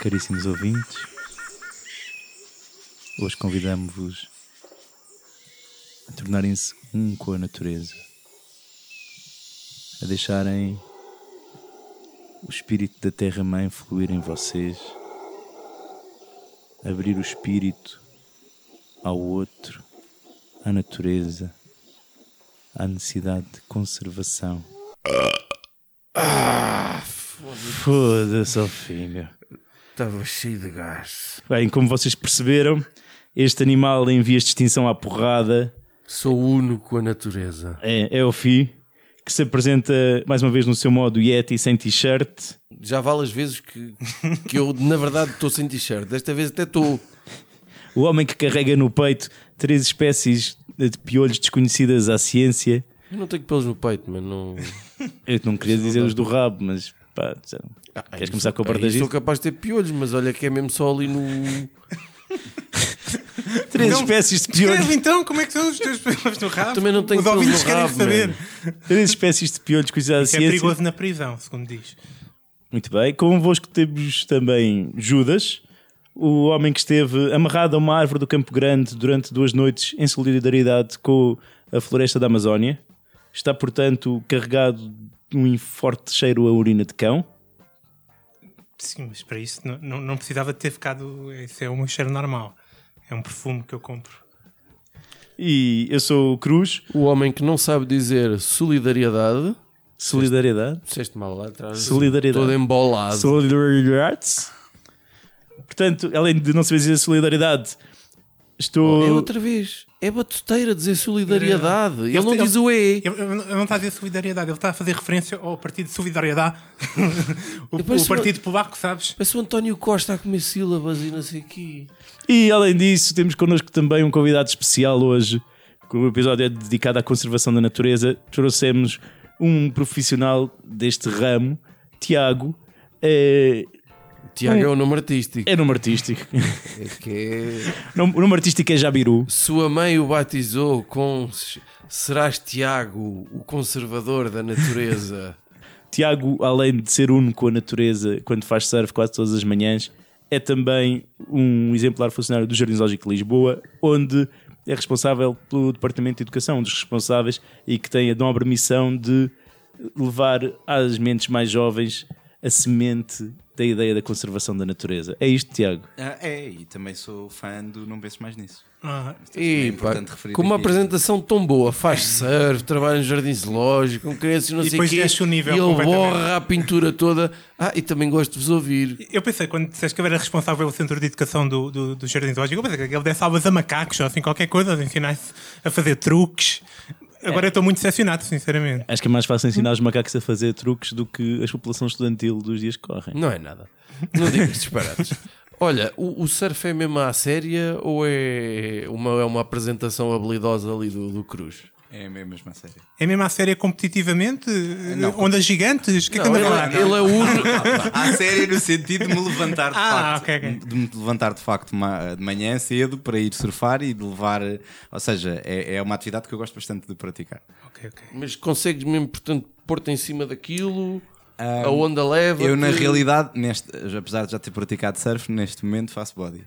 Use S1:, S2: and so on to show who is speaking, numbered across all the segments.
S1: Caríssimos ouvintes, hoje convidamos-vos a tornarem-se um com a natureza, a deixarem o espírito da Terra-mãe fluir em vocês, abrir o espírito ao outro, à natureza, à necessidade de conservação. Foda-se, ó filho.
S2: Estava cheio de gás.
S1: Bem, como vocês perceberam, este animal em vias de extinção à porrada
S2: Sou uno com a natureza.
S1: é, é o Fi, que se apresenta mais uma vez no seu modo Yeti sem t-shirt.
S2: Já vale as vezes que, que eu, na verdade, estou sem t-shirt. Desta vez até estou.
S1: O homem que carrega no peito três espécies de piolhos desconhecidas à ciência.
S2: Eu não tenho pelos no peito, mas não.
S1: Eu não queria dizer os do rabo, mas pá, já- queres começar com o
S2: Aí Sou
S1: bardagismo?
S2: capaz de ter piolhos, mas olha que é mesmo só ali no.
S1: Três espécies de piolhos,
S3: Escreve então como é que são os teus pelos no rabo.
S2: Também não tenho
S3: Os
S2: pelos
S3: ouvintes
S2: no
S3: querem
S2: rabo,
S3: saber.
S2: man.
S1: três espécies de piolhos à
S3: Isso é perigoso na prisão, segundo diz.
S1: Muito bem. Convosco temos também Judas, o homem que esteve amarrado a uma árvore do Campo Grande durante duas noites em solidariedade com a floresta da Amazónia. Está, portanto, carregado de um forte cheiro a urina de cão.
S3: Sim, mas para isso não, não, não precisava de ter ficado. Isso é meu cheiro normal. É um perfume que eu compro.
S1: E eu sou o Cruz,
S2: O homem que não sabe dizer solidariedade.
S1: solidariedade.
S2: Disseste mal lá atrás.
S1: Solidariedade.
S2: Todo embolado.
S1: Solidariedade. Portanto, além de não saber dizer solidariedade, estou.
S2: É outra vez. É batuteira dizer solidariedade. Ele,
S3: Ele-
S2: não
S3: ele-
S2: diz o E.
S3: Ele, ele não está a dizer solidariedade, ele está a fazer referência ao Partido de Solidariedade. o, o Partido Polaco, sabes?
S2: Parece o António Costa a comer sílabas e não sei o quê.
S1: E além disso, temos connosco também um convidado especial hoje, que o episódio é dedicado à conservação da natureza. Trouxemos um profissional deste ramo, Tiago. É,
S2: Tiago é o nome artístico.
S1: é nome artístico.
S2: É que é...
S1: O nome artístico é Jabiru.
S2: Sua mãe o batizou com Serás Tiago, o conservador da natureza.
S1: Tiago, além de ser uno com a natureza quando faz surf quase todas as manhãs, é também um exemplar funcionário do Jardim Zoológico de Lisboa, onde é responsável pelo Departamento de Educação, um dos responsáveis, e que tem a nobre missão de levar às mentes mais jovens a semente da ideia da conservação da natureza. É isto, Tiago.
S4: Ah, é, e também sou fã do Não Penses Mais Nisso.
S3: Ah,
S4: É
S2: E,
S4: importante
S2: pá,
S4: referir
S2: com uma
S4: aqui.
S2: apresentação tão boa, faz surf, trabalha no jardim zoológico, com crianças, não
S3: E
S2: sei quê,
S3: o nível
S2: e ele borra a pintura toda. Ah, e também gosto de vos ouvir.
S3: eu pensei, quando disseste que eu era responsável pelo centro de educação do, do, do Jardim Zoológico, eu pensei que ele desse aulas a macacos ou assim, qualquer coisa, de ensinar-se a fazer truques. Agora eu estou muito decepcionado, sinceramente.
S1: Acho que é mais fácil ensinar os macacos a fazer truques do que a população estudantil dos dias que correm.
S2: Não é nada. Não digas disparates. Olha, o, o surf é mesmo à séria ou é uma, é uma apresentação habilidosa ali do, do Cruz?
S4: É a mesma série.
S3: É mesmo a série competitivamente? Ondas gigantes? O que é que
S2: Não,
S3: anda a falar?
S2: ele é o único.
S4: À série no sentido de me levantar de
S3: Ah,
S4: facto.
S3: ok, ok.
S4: De me levantar de facto de manhã cedo para ir surfar e de levar. Ou seja, é, é uma atividade que eu gosto bastante de praticar.
S3: Ok, ok.
S2: Mas consegues mesmo, portanto, pôr-te em cima daquilo, a onda leva.
S4: Eu, na realidade, neste, apesar de já ter praticado surf, neste momento faço body.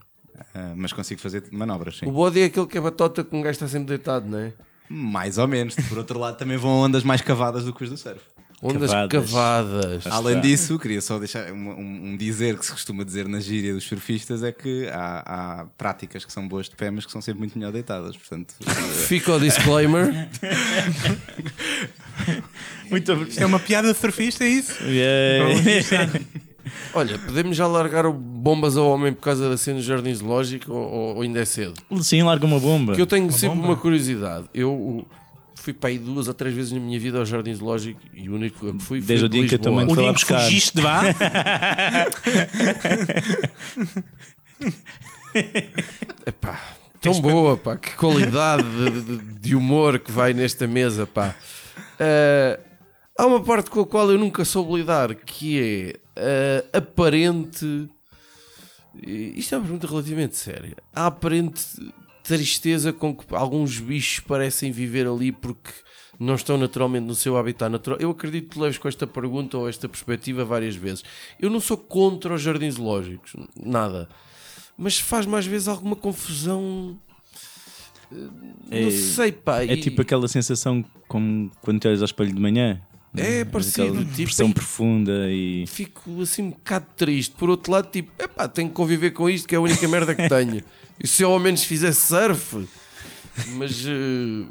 S4: Ah, mas consigo fazer manobras, sim.
S2: O body é aquele que é batota que um gajo está sempre deitado, não é?
S4: Mais ou menos. Por outro lado, também vão ondas mais cavadas do que os do surf.
S2: Ondas
S1: Cavadas.
S2: cavadas.
S4: Além disso, queria só deixar um, um- um dizer que se costuma dizer na gíria dos surfistas é que há, há práticas que são boas de pé, mas que são sempre muito melhor deitadas. Portanto,
S2: Fica o disclaimer.
S1: Muito
S3: Isto é uma piada surfista, é isso?
S1: Yeah.
S2: Olha, podemos já largar o bombas ao homem por causa da cena do jardim zoológico ou, ou ainda é cedo?
S1: Sim, larga uma bomba.
S2: Porque eu tenho sempre
S3: bomba?
S2: uma curiosidade. Eu uh, fui para aí duas ou três vezes na minha vida ao jardim zoológico e o único que fui foi
S1: Desde o dia que eu também Foi lá
S3: dia que
S1: buscar.
S3: fugiste de lá?
S2: Epá, Tão boa, pá, que qualidade de, de- de humor que vai nesta mesa, pá. Ah, há uma parte com a qual eu nunca soube lidar, que é a aparente. Isto é uma pergunta relativamente séria. A aparente tristeza com que alguns bichos parecem viver ali porque não estão naturalmente no seu habitat natural. Eu acredito que leves com esta pergunta ou esta perspectiva várias vezes. Eu não sou contra os jardins zoológicos, nada. Mas faz-me às vezes alguma confusão.
S1: É-
S2: não sei, pá.
S1: É
S2: e-
S1: tipo aquela sensação como quando te olhas ao espelho de manhã.
S2: É parecido,
S1: Aquela
S2: tipo,
S1: depressão
S2: e-
S1: profunda e.
S2: fico assim um bocado triste. Por outro lado, tipo, epá, tenho que conviver com isto, que é a única merda que tenho. E se eu ao menos fizesse surf? Mas eh,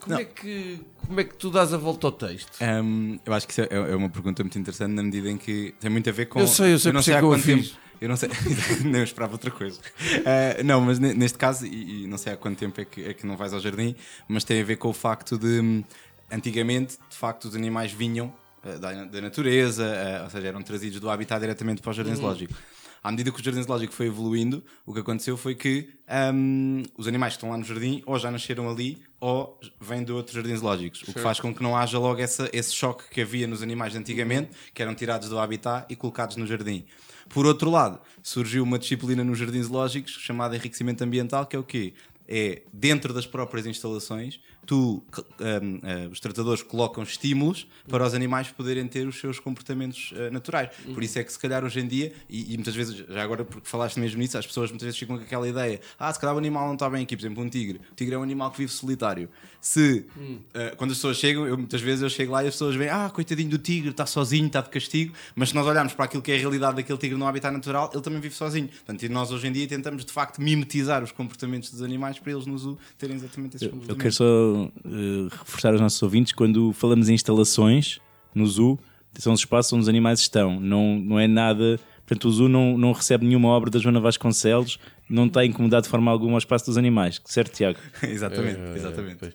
S2: como, é que, como é que tu dás a volta ao texto?
S4: Hum, eu acho que isso é, é uma pergunta muito interessante na medida em que tem muito a ver com.
S2: Eu sei, eu sei
S4: não
S2: por
S4: sei há
S2: eu
S4: quanto tempo. Eu não sei, não eu esperava outra coisa. Ah, não, mas ne- neste caso, e, e não sei há quanto tempo é que, é que não vais ao jardim, mas tem a ver com o facto de hum, antigamente, de facto, os animais vinham ah, da, da natureza, ah, ou seja, eram trazidos do habitat diretamente para o jardim zoológico. À medida que o jardim zoológico foi evoluindo, o que aconteceu foi que hum, os animais que estão lá no jardim ou já nasceram ali ou vêm de outros jardins zoológicos. O que faz com que não haja logo essa, esse choque que havia nos animais de antigamente, que eram tirados do habitat e colocados no jardim. Por outro lado, surgiu uma disciplina nos jardins zoológicos chamada enriquecimento ambiental, que é o quê? É dentro das próprias instalações, tu, hum, eh, os tratadores colocam estímulos para os animais poderem ter os seus comportamentos eh, naturais. Por isso é que se calhar hoje em dia, e, e muitas vezes, já agora porque falaste mesmo nisso, as pessoas muitas vezes ficam com aquela ideia: ah, se calhar o animal não está bem aqui, por exemplo, um tigre. O tigre é um animal que vive solitário. Se eh, quando as pessoas chegam, eu, muitas vezes eu chego lá e as pessoas veem, ah, coitadinho do tigre, está sozinho, está de castigo, mas se nós olharmos para aquilo que é a realidade daquele tigre no habitat natural, ele também vive sozinho. Portanto, e nós hoje em dia tentamos de facto mimetizar os comportamentos dos animais para eles no zoo terem exatamente esses
S1: Eu quero
S4: comportamentos.
S1: só eh, reforçar aos nossos ouvintes quando falamos em instalações no zoo, são os espaços onde os animais estão, não, não é nada. Portanto, o zoo não, não recebe nenhuma obra da Joana Vasconcelos, não está incomodado de forma alguma ao espaço dos animais, certo, Tiago?
S4: exatamente, exatamente.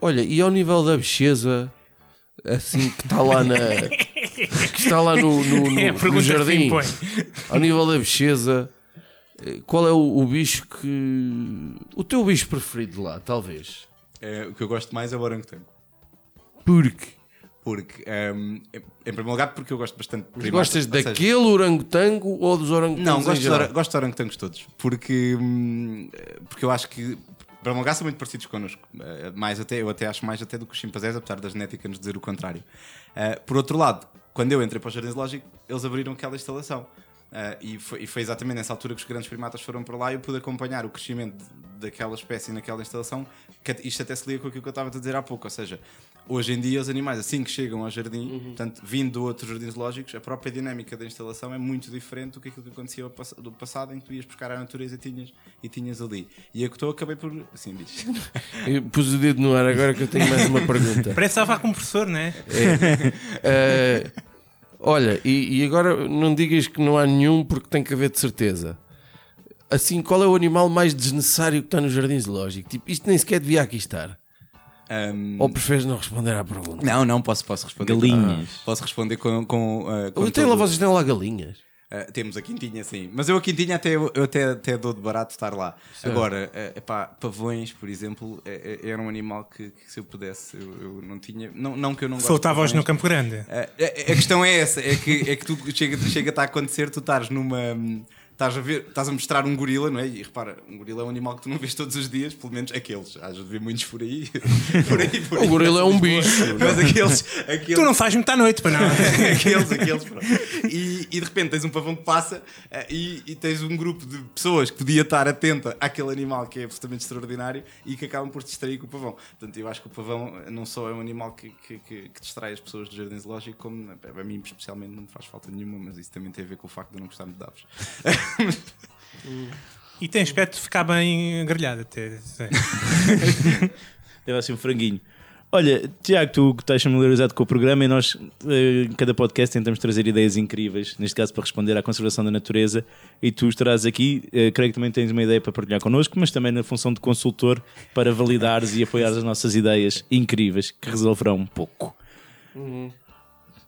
S2: Olha, e ao nível da bicheza, assim que está lá na. que está lá no, no, no-
S3: É a
S2: no jardim, ao nível da bicheza, eh, qual é o, o bicho que. O teu bicho preferido lá, talvez?
S4: É, o que eu gosto mais é o orangotango.
S2: Porque
S4: Porque, ehm, em primeiro lugar, porque eu gosto bastante de primatas,
S2: gostas
S4: ou seja,
S2: daquele orangotango ou dos orangotangos
S4: Não, gosto de, gosto de orangotangos todos. Porque, hum, porque eu acho que, em primeiro lugar, são muito parecidos connosco. Eh, Mais até, eu até acho mais até do que os chimpanzés, apesar da genética nos dizer o contrário. Eh, por outro lado, quando eu entrei para o Jardim Zoológico, eles abriram aquela instalação. Eh, e, foi, e foi exatamente nessa altura que os grandes primatas foram para lá e eu pude acompanhar o crescimento daquela espécie naquela instalação. Que isto até se liga com aquilo que eu estava a dizer há pouco. Ou seja, hoje em dia os animais, assim que chegam ao jardim, portanto, vindo de outros jardins zoológicos, a própria dinâmica da instalação é muito diferente do que aquilo que acontecia do passado, em que tu ias buscar a natureza e tinhas, e tinhas ali. E a que estou acabei por. Assim diz.
S2: Eu pus o dedo no ar agora que eu tenho mais uma pergunta.
S3: Parece que estava com um professor, não é?
S2: Eh, olha, e, e agora não digas que não há nenhum porque tem que haver de certeza. Assim, qual é o animal mais desnecessário que está no jardim zoológico? Tipo, isto nem sequer devia aqui estar.
S4: Ahm,
S2: Ou preferes não responder à pergunta?
S4: não, não, posso, posso responder.
S1: Galinhas.
S4: Ah, posso responder com. com, ah, com
S2: Eu tenho lá, vocês têm lá galinhas.
S4: Uh, temos a Quintinha, sim. Mas eu a Quintinha até, eu até, até dou de barato estar lá. Agora, uh, epá, pavões, por exemplo, é- é- era um animal que, que se eu pudesse, eu, eu não tinha. Não, não que eu não
S3: Soltava-os no. Campo Grande.
S4: Uh, a, a questão é essa: é que, é que tu chega, chega a acontecer, tu estás numa. Estás a, ver, estás a mostrar um gorila, não é? E repara, um gorila é um animal que tu não vês todos os dias, pelo menos aqueles. Hás de ver muitos por aí. por aí, por aí
S2: O gorila é um bicho.
S4: Mas aqueles. aqueles
S3: Tu não sais muito à noite, para não.
S4: aqueles, aqueles, pronto. E, e de repente tens um pavão que passa eh, e, e tens um grupo de pessoas que podia estar atenta àquele animal que é absolutamente extraordinário e que acabam por te distrair com o pavão. Portanto, eu acho que o pavão não só é um animal que, que, que- que distrai as pessoas do jardim zoológico, como eh, a mim especialmente não me faz falta nenhuma, mas isso também tem a ver com o facto de eu não gostar muito de aves.
S3: E tem aspecto de ficar bem grelhado até.
S1: Deve assim um franguinho. Olha, Tiago, tu que estás familiarizado com o programa e nós, eh, em cada podcast, tentamos trazer ideias incríveis, neste caso para responder à conservação da natureza. E tu estarás aqui, eh, creio que também tens uma ideia para partilhar connosco, mas também na função de consultor para validares e apoiares as nossas ideias incríveis que resolverão um pouco.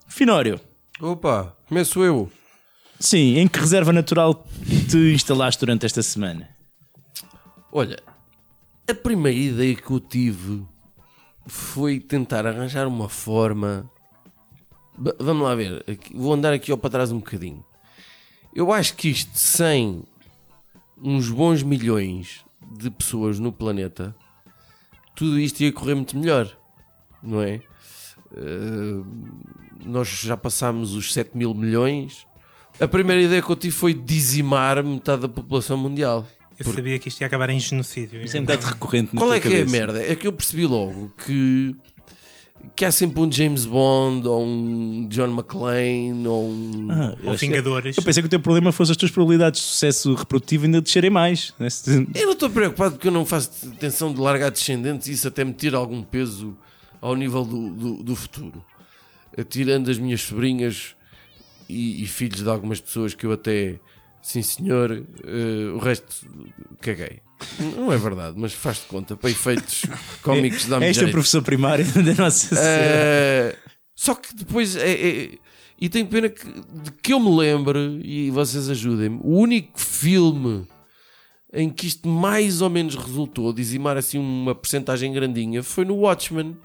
S1: Finório,
S2: Opa, começo eu.
S1: sim, em que reserva natural te instalaste durante esta semana?
S2: Olha, A primeira ideia que eu tive foi tentar arranjar uma forma. Ba- Vamos lá ver, vou andar aqui ao para trás um bocadinho. Eu acho que isto sem uns bons milhões de pessoas no planeta, tudo isto ia correr muito melhor, não é? Uh, nós já passámos os 7 mil milhões. A primeira ideia que eu tive foi dizimar metade da população mundial.
S3: Eu sabia que isto ia acabar em genocídio.
S1: Isso é um bocado recorrente
S2: Qual é que é a
S1: cabeça.
S2: merda? É que eu percebi logo que, que há sempre um James Bond ou um John McClane ou um.
S1: Ah, eu
S3: Ou Vingadores.
S1: Eu pensei que o teu problema fosse as tuas probabilidades de sucesso reprodutivo ainda descerem mais. né?
S2: Eu não estou preocupado porque eu não faço intenção de largar descendentes e isso até me tira algum peso ao nível do, do, do futuro. Tirando as minhas sobrinhas e, e filhos de algumas pessoas que eu até, sim senhor, eh, o resto caguei. Não é verdade, mas faz-te conta, para efeitos cómicos dá-me
S1: Esta é
S2: jeito.
S1: professor primário da nossa.
S2: Eh, só que depois é, é- e tenho pena que, de que eu me lembre e vocês ajudem-me. O único filme em que isto mais ou menos resultou dizimar assim uma percentagem grandinha foi no Watchmen.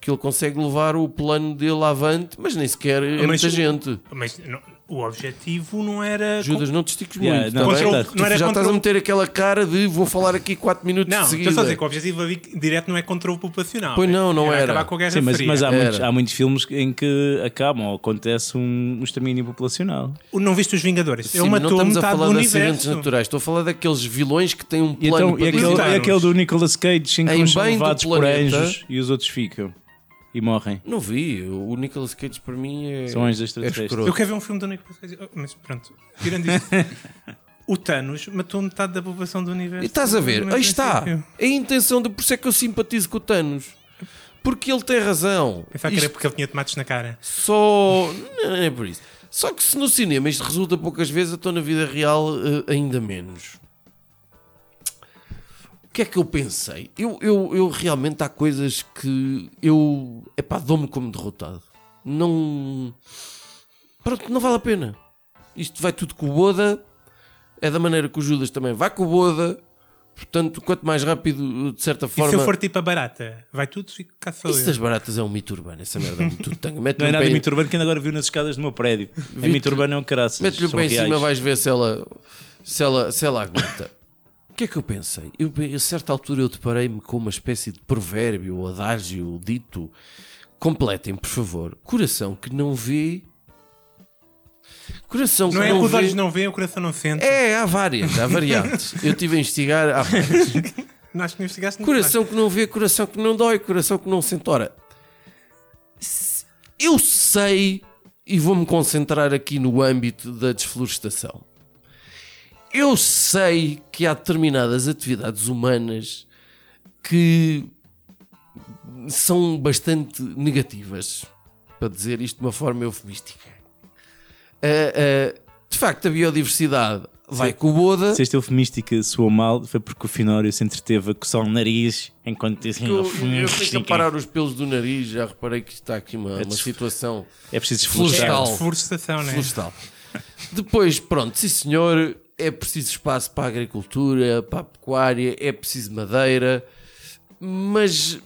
S2: Que ele consegue levar o plano dele avante, mas nem sequer é
S3: Mas
S2: muita
S3: o-
S2: gente.
S3: Mas não- o objetivo não era.
S2: Judas, não te estiques
S1: Yeah,
S2: muito.
S1: não,
S2: tá bem?
S1: contra o-
S2: Tu
S3: não era
S2: já
S3: contra
S2: estás a meter aquela cara de vou falar aqui 4 minutos
S3: Não,
S2: de
S3: estou
S2: seguida.
S3: só a dizer que o objetivo direto não é controle populacional.
S2: Pois não, não era.
S3: acabar com a Guerra
S1: Sim, mas, mas há,
S2: Era.
S1: muitos, há muitos filmes em que acabam ou acontece um, um extermínio populacional.
S3: Não viste os Vingadores?
S2: Sim,
S3: Ele
S2: mas não
S3: matou
S2: estamos a falar de acidentes naturais. Estou a falar daqueles vilões que têm um
S1: E,
S2: plano
S1: então, e,
S2: para
S1: aquele,
S2: dizimar.
S1: e aquele do Nicolas Cage em que
S2: Em
S1: são levados por anjos e os outros ficam e morrem.
S2: Não vi, o Nicolas Cage para mim é.
S1: São anjos
S2: é
S1: extraterrestres.
S2: escroto.
S3: Eu quero ver um filme do Nicolas Cage. Oh, Mas pronto, tirando isso. o Thanos matou metade da população do universo.
S2: E estás a ver? Aí está.
S3: princípio.
S2: A intenção de por isso é que eu simpatizo com o Thanos. Porque ele tem razão.
S3: Pensava que era
S2: Isto
S3: porque ele tinha tomates na cara.
S2: só. Não é por isso. Só que se no cinema isto resulta poucas vezes, eu estou na vida real eh, ainda menos. O que é que eu pensei? Eu, eu, eu realmente há coisas que eu. Epá, dou-me como derrotado. Não. Pronto, não vale a pena. Isto vai tudo com o Boda. É da maneira que o Judas também vai com o Boda. Portanto, quanto mais rápido, de certa
S3: E
S2: forma.
S3: se eu for tipo a barata? Vai tudo e cá sou
S2: Isso
S3: eu.
S2: das baratas é um mito urbano. Essa merda é um mito
S1: Não é nada de mito urbano que ainda agora viu nas escadas do meu prédio. É mito urbano é um caraças.
S2: Mete-lhe o pé em cima, vais ver se ela, se ela, se ela aguenta. O que é que eu pensei? Eu, a certa altura eu deparei-me com uma espécie de provérbio, ou adágio, dito. Completem, por favor. Coração que não vê. Coração
S3: Não
S2: que
S3: é
S2: não
S3: que os
S2: vê.
S3: olhos não veem, o coração não sente.
S2: É, há várias, há variantes. Eu estive a investigar. Há várias.
S3: Acho que investigaste
S2: Coração que não vê, coração que não dói, coração que não sente. Ora, eu sei e vou-me concentrar aqui no âmbito da desflorestação. Eu sei que há determinadas atividades humanas que são bastante negativas, para dizer isto de uma forma eufemística. Ah, ah, de facto, a biodiversidade vai com o boda.
S1: Se esta eufemística soou mal, foi porque o Finório se entreteve a coçar o nariz enquanto disse
S2: Eu, eu tenho que aparar os pelos do nariz, já reparei que está aqui uma, uma
S1: des-
S2: situação
S1: É preciso
S2: Florestal.
S1: desflorestar.
S3: Florestação, né?
S2: florestal. Depois, pronto, sim senhor, é preciso espaço para a agricultura, para a pecuária, é preciso madeira, mas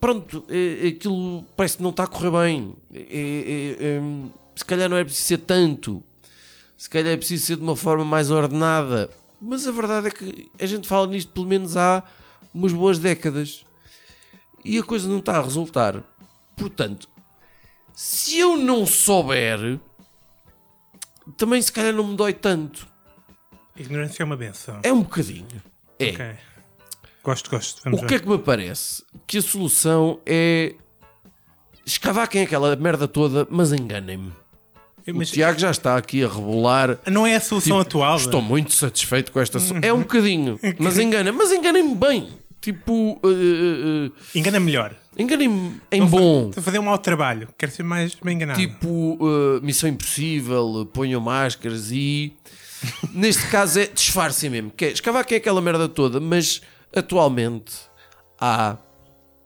S2: pronto, é- aquilo parece que não está a correr bem. É- é- é, se calhar não é preciso ser tanto, se calhar é preciso ser de uma forma mais ordenada. Mas a verdade é que a gente fala nisto pelo menos há umas boas décadas e a coisa não está a resultar. Portanto, se eu não souber, também se calhar não me dói tanto.
S3: Ignorância é uma benção.
S2: É um bocadinho. É.
S3: Ok. Gosto, gosto. Vamos
S2: O que é que me parece? Que a solução é escavaquem aquela merda toda, mas enganem-me.
S3: ver.
S2: O
S3: Mas
S2: Tiago já está aqui a rebolar.
S3: não é a solução
S2: Tipo,
S3: atual.
S2: Estou muito satisfeito com esta solução. É um bocadinho, mas enganem mas enganem-me bem. Tipo, uh, uh,
S3: Engana melhor.
S2: enganem-me em bom.
S3: Estou a fazer um mau trabalho. Quero ser mais bem enganado.
S2: Tipo, uh, Missão Impossível, ponham máscaras e. Neste caso é disfarcem mesmo. Que é, escavaquem aquela merda toda, mas atualmente há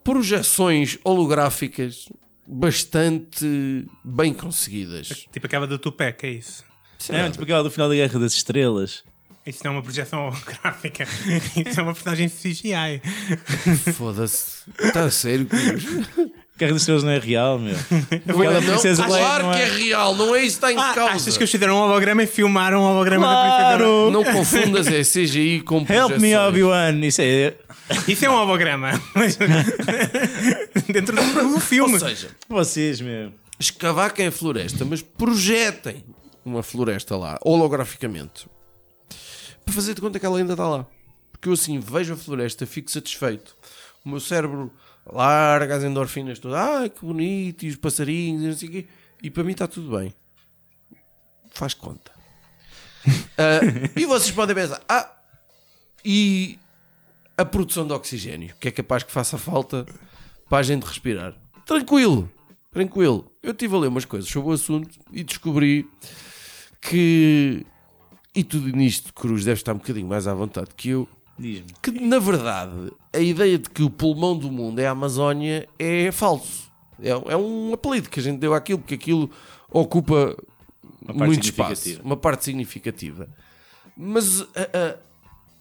S2: projeções holográficas bastante bem conseguidas.
S3: Tipo aquela do Tupac, é isso.
S1: É, tipo aquela do final da Guerra das Estrelas.
S3: Isso não é uma projeção holográfica. Isso é uma personagem CGI.
S2: Foda-se. Está a sério?
S1: Guerra das Estrelas não é real, meu.
S2: Não,
S1: Aquela princesa Leia
S2: claro
S1: não
S2: que é real, não é isso que está em
S3: Ah,
S2: causa.
S3: achas que eles fizeram um holograma e filmaram um holograma da
S1: Claro!
S2: Não confundas é CGI com
S1: Help me. Obi-Wan. Isso é.
S3: princesa? Isso é um holograma. Dentro do, do filme.
S2: Ou seja,
S1: Vocês, meu.
S2: escavaquem a floresta, mas projetem uma floresta lá, holograficamente, para fazer de conta que ela ainda está lá. Porque eu assim vejo a floresta, fico satisfeito. O meu cérebro larga as endorfinas todas, ah, que bonito, e os passarinhos, e não sei o quê. E para mim está tudo bem. Faz conta. Ah, e vocês podem pensar, ah, e a produção de oxigênio, que é capaz que faça falta para a gente respirar. Tranquilo, tranquilo. Eu estive a ler umas coisas sobre o assunto e descobri que. E tudo nisto, Cruz, deve estar um bocadinho mais à vontade que eu.
S1: Diz-me.
S2: Que na verdade a ideia de que o pulmão do mundo é a Amazónia é falso. É, é um apelido que a gente deu àquilo, porque aquilo ocupa muito espaço, uma parte significativa. Mas a, a-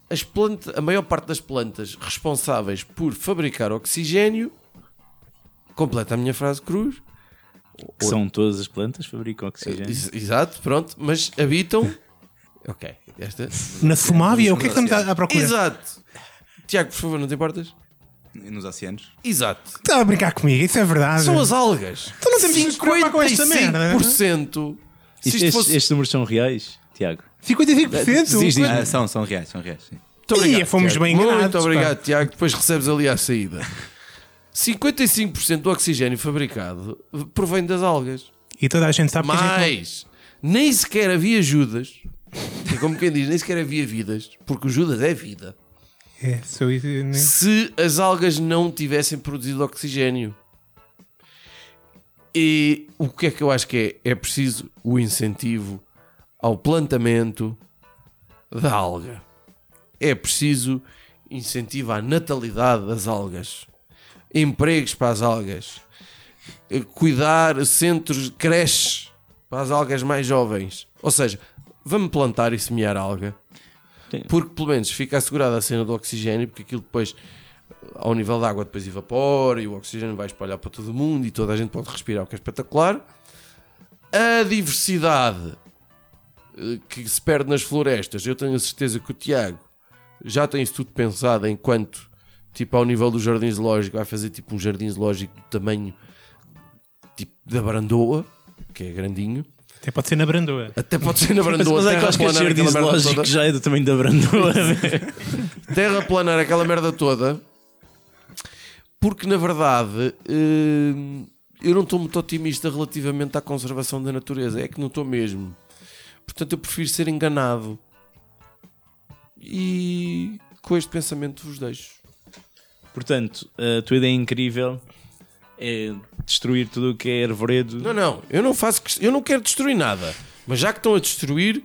S2: as plantas, a maior parte das plantas responsáveis por fabricar oxigênio, completa a minha frase cruz,
S1: Que são todas as plantas que fabricam oxigênio.
S2: Ex- exato, pronto, mas habitam. ok, esta.
S3: Na Somávia? O que é que estamos à, à procura?
S2: Exato. Tiago, por favor, não te importas?
S4: Nos oceanos.
S2: Exato.
S3: Está a brincar comigo, isso é verdade.
S2: São as algas.
S3: Então não temos que nos preocupar com esta merda.
S2: 55%. Se
S1: Isto- estes,
S2: fosse.
S1: estes números são reais, Tiago.
S3: 55%?
S1: Diz, diz.
S4: Ah, são, são reais, são reais. sim.
S2: Muito
S3: Ih, fomos
S2: Tiago.
S3: bem enganados,
S2: Muito
S3: pá.
S2: obrigado, Tiago. Depois recebes ali à saída. 55% do oxigênio fabricado provém das algas.
S3: E toda a gente sabe que a gente não-
S2: Mas nem sequer havia Judas. É como quem diz, nem sequer havia vidas, porque o Judas é vida.
S3: É, sou isso, né?
S2: se as algas não tivessem produzido oxigênio. E o que é que eu acho que é? É preciso o incentivo ao plantamento da alga. É preciso incentivo à natalidade das algas, empregos para as algas, cuidar centros de creches para as algas mais jovens. Ou seja, vamos plantar e semear alga
S1: Sim.
S2: porque pelo menos fica assegurada a cena do oxigênio, porque aquilo depois, ao nível da água, depois evapora e o oxigênio vai espalhar para todo o mundo e toda a gente pode respirar, o que é espetacular. A diversidade eh, que se perde nas florestas, eu tenho a certeza que o Tiago já tem isso tudo pensado enquanto, tipo, ao nível do jardim zoológico, vai fazer tipo um jardim zoológico do tamanho tipo da Brandoa, que é grandinho.
S3: Até pode ser na Brandoa.
S2: Até pode ser na
S1: Mas,
S2: Brandoa.
S1: mas é que eu acho que
S2: aquela merda
S1: zoológico
S2: toda.
S1: já é do tamanho da Brandoa.
S2: terraplanar aquela merda toda porque na verdade hum, eu não estou muito otimista relativamente à conservação da natureza é que não estou mesmo portanto eu prefiro ser enganado e com este pensamento vos deixo
S1: Portanto, a tua ideia incrível é destruir tudo o que é arvoredo.
S2: não, não, eu não faço eu não quero destruir nada mas já que estão a destruir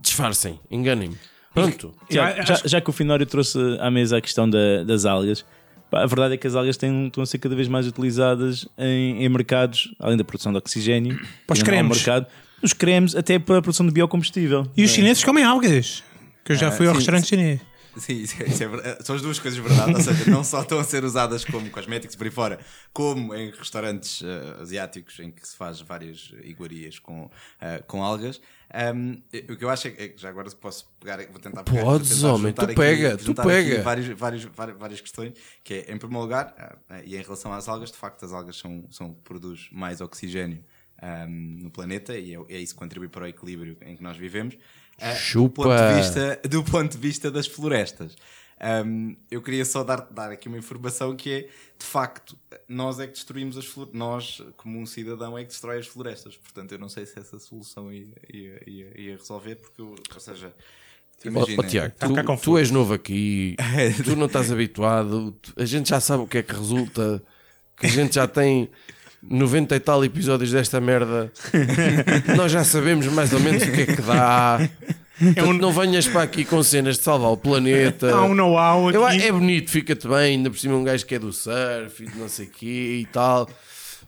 S2: disfarcem, enganem-me pronto
S1: já,
S3: acho-
S1: já que o Finório trouxe à mesa a questão da- das algas, pá, a verdade é que as algas têm, estão a ser cada vez mais utilizadas em, em mercados, além da produção de oxigênio,
S3: Para os cremes.
S1: mercado, os cremes, até para a produção de biocombustível.
S3: E os chineses comem algas. Que eu já
S4: Ah,
S3: fui ao
S4: sim,
S3: restaurante chinês.
S4: Sim, isso é, isso é verdade. São as duas coisas verdade. Ou seja, não só estão a ser usadas como cosméticos por aí fora, como em restaurantes eh, asiáticos em que se faz várias iguarias com, eh, com algas. Ahm, o que eu acho é que, já agora posso pegar, vou tentar pegar,
S2: Podes,
S4: tentar
S2: homem, tu pega, tu pega.
S4: Aqui vários, vários, várias, várias questões, que é, em primeiro lugar, ah, e em relação às algas, de facto, as algas são, são produz mais oxigênio ahm, no planeta e é, é isso que contribui para o equilíbrio em que nós vivemos. Ah, do
S2: Chupa.
S4: ponto de vista do ponto de vista das florestas. Um, eu queria só dar, dar aqui uma informação que é, de facto, nós é que destruímos as florestas. Nós, como um cidadão, é que destrói as florestas. Portanto, eu não sei se essa solução ia, ia, ia, ia resolver, porque, eu- ou seja, imagina,
S2: ó, Tiago,
S3: ficar
S2: tu, tu és novo aqui, tu não estás habituado, tu- a gente já sabe o que é que resulta, que a gente já tem 90 e tal episódios desta merda, nós já sabemos mais ou menos o que é que dá. Portanto, não venhas para aqui com cenas de salvar o planeta.
S3: Há um know-how aqui.
S2: É bonito, fica-te bem, ainda por cima um gajo que é do surf e de não sei o quê e tal,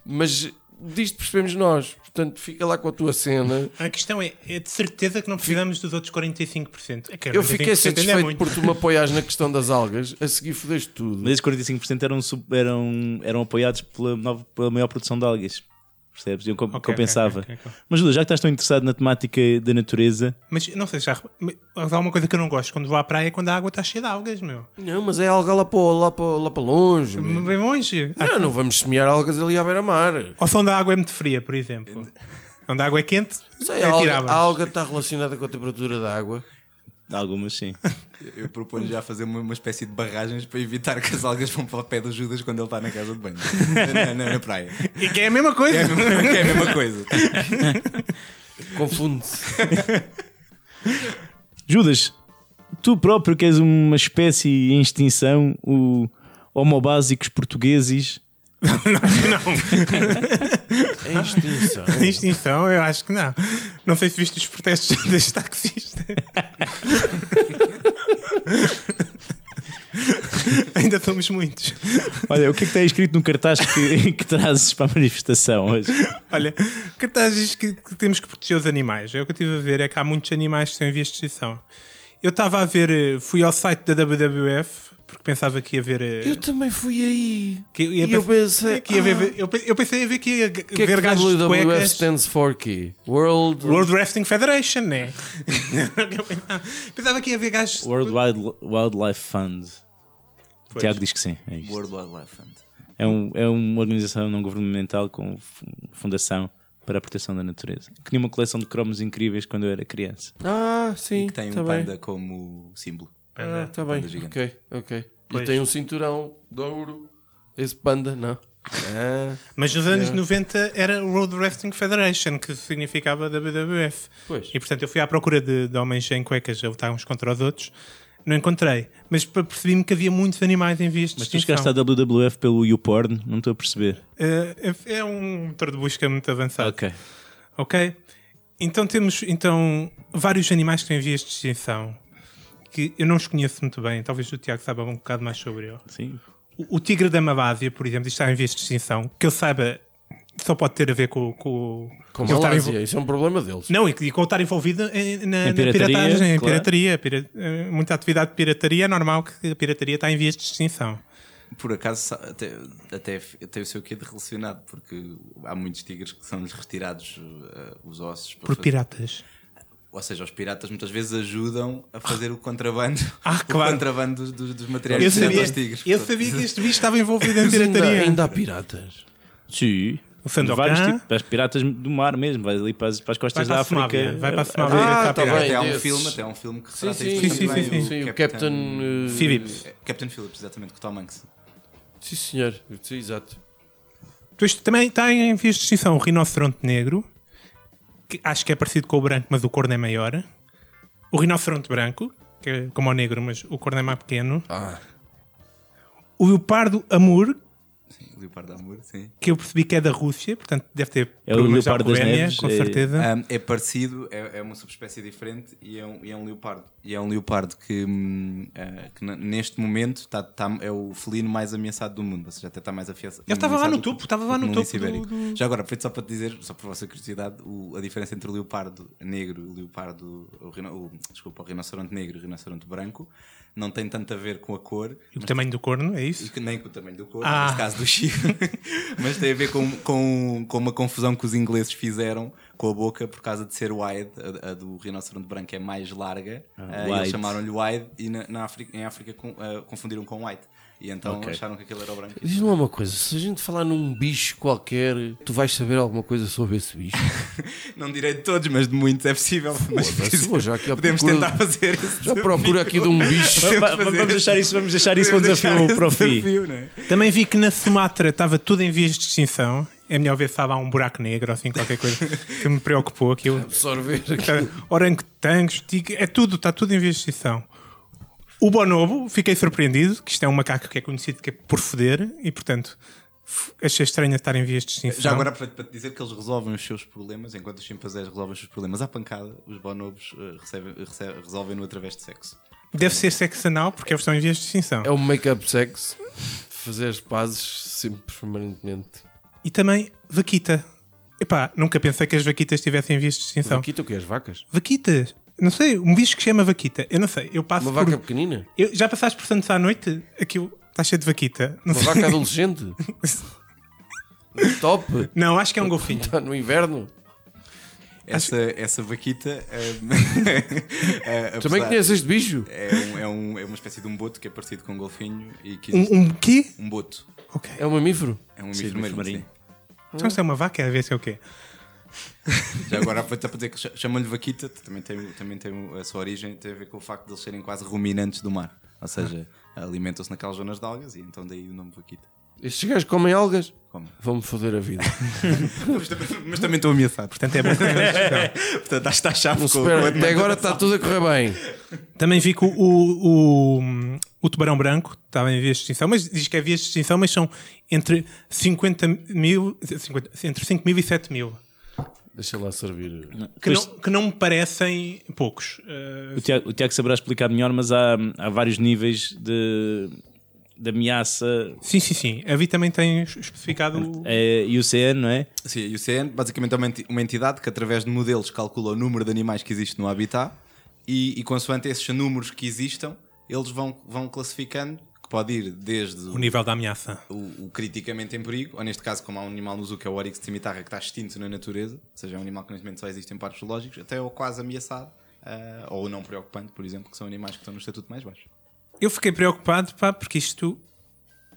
S2: mas disto percebemos nós. Portanto fica lá com a tua cena.
S3: A questão é, é de certeza que não precisamos dos outros 45%. É que
S2: Eu fiquei
S3: 45% ainda é
S2: satisfeito
S3: muito.
S2: por tu me apoiares na questão das algas, a seguir fodeste tudo.
S1: Mas esses 45% eram, eram, eram apoiados pela, nova- pela maior produção de algas. Percebes? Eu com-
S3: Ok,
S1: compensava.
S3: ok, ok, ok.
S1: Mas já que estás tão interessado na temática da natureza,
S3: Mas não sei, já. Mas há uma coisa que eu não gosto quando vou à praia é quando a água está cheia de algas, meu.
S2: Não, mas é alga lá para, lá para, lá para longe. meu.
S3: Bem longe. Ah,
S2: Não, não vamos semear algas ali à beira-mar.
S3: Ou se onde a água é muito fria, por exemplo. Onde a água é quente,
S2: Sei,
S3: é
S2: a, alga,
S3: tirável.
S2: a alga está relacionada com a temperatura da água.
S1: Algumas sim.
S4: Eu proponho já fazer uma, uma espécie de barragens para evitar que as algas vão para o pé do Judas quando ele está na casa de banho. na, na- na praia.
S3: E que é a mesma coisa.
S4: É a mesma, é a mesma coisa.
S2: Confunde-se.
S1: Judas, tu próprio que és uma espécie em extinção, o homobásicos portugueses.
S2: É extinção.
S3: Extinção, eu acho que não. Não sei se viste os protestos das taxistas. Ainda somos muitos.
S1: Olha, o que é que está escrito no cartaz que, que trazes para a manifestação hoje?
S3: Olha, cartazes que, que temos que proteger os animais. É o que eu estive a ver, é que há muitos animais que estão em vias de extinção. Eu estava a ver, eh, fui ao site da WWF, porque pensava que ia ver. eh,
S2: Eu também fui aí.
S3: que ia
S2: e eu
S3: pens-
S2: pensei.
S3: que ia ver,
S2: ah,
S3: eu, pe- eu pensei a ver que ia
S2: O que é
S3: ver
S2: que
S3: gajos de cuecas.
S2: stands for quê? World...
S3: World Wrestling Federation, né? Pensava- que ia ver gajos.
S1: World Wild- Wildlife Fund. O
S3: Pois.
S1: Tiago diz que sim. É, isto.
S4: World Wildlife Fund.
S1: É, um, é uma organização não governamental com fu- fundação para a proteção da natureza. Que tinha uma coleção de cromos incríveis quando eu era criança.
S2: Ah, sim.
S4: Que tem
S2: tá
S4: um
S2: bem.
S4: panda como símbolo.
S2: Ah, tá bem.
S4: Panda gigante.
S2: Ok, ok. E
S3: Pois.
S2: tem um cinturão de ouro. Esse panda, não. Ah,
S3: Mas nos anos
S2: Yeah.
S3: 90 era o World Wrestling Federation, que significava WWF.
S2: Pois.
S3: E portanto eu fui à procura de, de homens em cuecas a lutar uns contra os outros. Não encontrei. Mas per- percebi-me que havia muitos animais em vias de
S1: Mas tu chegaste à WWF pelo YouPorn, não estou a perceber.
S3: Eh, é é um motor de busca muito avançado.
S1: Ok.
S3: Ok? Então temos então, vários animais que estão em vias de extinção. Que eu não os conheço muito bem. Talvez o Tiago saiba um bocado mais sobre ele.
S1: Sim.
S3: O, o tigre da Malásia, por exemplo, está em vias de extinção. Que eu saiba, só pode ter a ver com, com,
S2: com Malásia,
S3: envol-
S2: isso é um problema deles.
S3: Não, e, e com estar envolvido em- na,
S1: Em
S3: na
S1: pirataria,
S3: piratagem, em
S1: claro.
S3: pirataria. Pira- eh, muita atividade de pirataria é normal que a pirataria está em vias de extinção.
S4: Por acaso, até, até tem o seu quê de relacionado, porque há muitos tigres que são-lhes retirados uh, os ossos.
S3: Por
S4: fazer-
S3: piratas.
S4: Ou seja, os piratas muitas vezes ajudam a fazer o contrabando,
S3: Ah,
S4: o
S3: claro.
S4: contrabando dos, dos, dos materiais
S3: Eu sabia,
S4: aos tigres.
S3: eu
S4: Portanto,
S3: sabia que este bicho estava envolvido em
S2: Mas ainda,
S3: pirataria.
S2: ainda há piratas.
S1: Sim.
S3: O Sandokan.
S1: Vários tipos, as piratas do mar mesmo, vai ali para as, para as costas
S3: para
S1: da África.
S3: Somália. Vai para a Somália.
S2: Ah, tá bem.
S4: Até há um filme, até há um filme que
S2: Sim,
S4: retrata
S2: sim,
S4: isto
S3: sim, sim, sim,
S2: sim. O
S4: Captain,
S2: Captain. uh,
S3: Phillips.
S4: é, Captain Phillips, exatamente, com o Tom Hanks.
S2: Sim, senhor. Sim, exato.
S3: Depois também está em vias de extinção o rinoceronte negro, que acho que é parecido com o branco, mas o corno é maior. O rinoceronte branco, que é como o negro, mas o corno é mais pequeno.
S2: Ah,
S3: O leopardo amur,
S4: Sim, Leopardo Amor, sim.
S3: que eu percebi que é da Rússia, portanto deve ter
S1: É o leopardo das
S3: alcoolemia,
S1: neves,
S3: com
S1: é-
S3: certeza.
S4: Um, é parecido, é, é uma subespécie diferente e é um, e é um leopardo. E é um leopardo que, hum, eh, que neste momento tá, tá- é o felino mais ameaçado do mundo. Ou seja, até está mais afiaçado.
S3: Ele estava lá no topo, estava lá no
S4: lince
S3: topo do- do-
S4: Já agora, só para te dizer, só por vossa curiosidade, o- a diferença entre o leopardo negro e o leopardo. O, o- desculpa, o rinoceronte negro e o rinoceronte branco não tem tanto a ver com a cor.
S3: E o tamanho do corno, é
S4: E
S3: isso?
S4: que nem com o tamanho do corpo,
S3: Ah.
S4: neste caso do Chico, mas tem a ver com, com, com uma confusão que os ingleses fizeram com a boca por causa de ser wide. A, a do rinoceronte branco é mais larga, ah, e eles chamaram-lhe wide e na, na África, em África com- ah, confundiram com white. E então
S1: Ok.
S4: acharam que aquele era o branco.
S2: diz-me lá uma coisa: se a gente falar num bicho qualquer, tu vais saber alguma coisa sobre esse bicho?
S4: Não direi de todos, mas de muitos é possível. Mas
S2: vou já aqui
S4: podemos
S2: procura-
S4: tentar fazer esse
S2: Já procura aqui de um bicho.
S1: Va- va- Vamos deixar isso, vamos deixar isso para o
S4: Podemos
S1: desafio para o fim.
S4: é?
S3: Também vi que na Sumatra estava tudo em vias de extinção. É melhor ver se há um buraco negro ou assim, qualquer coisa que me preocupou. Aquilo.
S2: Absorver aqui.
S3: Orangotangos, é tudo, está tudo em vias de extinção. O bonobo, fiquei surpreendido, que isto é um macaco que é conhecido que é por foder e, portanto, achei estranho estar em vias de extinção.
S4: Já agora para, para te dizer que eles resolvem os seus problemas, enquanto os chimpanzés resolvem os seus problemas à pancada, os bonobos eh, recebem- recebem- resolvem-no através de sexo.
S3: Deve ser sexo anal, porque eles estão em vias de extinção.
S2: É um make-up sex. Fazer as pazes sempre permanentemente.
S3: E também vaquita. Epá, nunca pensei que as vaquitas tivessem visto de extinção.
S2: Aqui tu que as vacas?
S3: Vaquitas? Não sei, um bicho que se chama vaquita. Eu não sei, eu passo
S2: Uma vaca
S3: por...
S2: pequenina?
S3: Eu, já passaste por Santos à noite? Aquilo está cheio de vaquita. Não,
S2: Uma
S3: sei.
S2: vaca adolescente? Top!
S3: não acho que é um golfinho.
S2: Está no inverno?
S4: Essa, essa vaquita. eh,
S2: Também conheces este bicho?
S4: É, um- é, um- é uma espécie de um boto que é parecido com um golfinho e que
S3: Um,
S4: existe-
S3: um quê?
S4: um boto.
S3: Ok.
S2: É um mamífero?
S4: É um
S1: Sim,
S4: mamífero marinho. sim.
S3: Então se é uma vaca, a ver se é o quê?
S4: Já agora aproveita para dizer que ch- chamam-lhe vaquita, também tem, também tem a sua origem, tem a ver com o facto de eles serem quase ruminantes do mar. Ou seja, alimentam-se naquelas zonas de algas e então daí o nome vaquita.
S2: Estes gajos comem algas?
S4: Como?
S2: Vão-me foder a vida.
S4: mas, também, mas também estou ameaçado.
S3: Portanto, é bom que.
S4: Portanto, acho que está chave com, com a
S2: Até agora está tudo a correr bem.
S3: Também vi que o, o, o, o tubarão branco estava em vias de extinção, mas diz que é vias de extinção, mas são entre 50 mil, 50, entre 5 mil e 7 mil.
S2: Deixa lá servir.
S3: Que não, que não me parecem poucos. Uh,
S1: O Tiago, o Tiago saberá explicar melhor, mas há, há vários níveis de, de ameaça.
S3: sim, sim, sim. A Vi também tem especificado.
S1: É IUCN, não é?
S4: Sim, e o CN basicamente é uma entidade que através de modelos calcula o número de animais que existe no habitat e, e consoante esses números que existam, eles vão, vão classificando, que pode ir desde
S3: O nível da ameaça.
S4: o, o criticamente em perigo, ou neste caso, como há um animal no zoo que é o Oryx cimitarra que está extinto na natureza, ou seja, é um animal que neste momento só existe em parques zoológicos, até o quase ameaçado, ah, ou o não preocupante, por exemplo, que são animais que estão no estatuto mais baixo.
S3: Eu fiquei preocupado, pá, porque isto.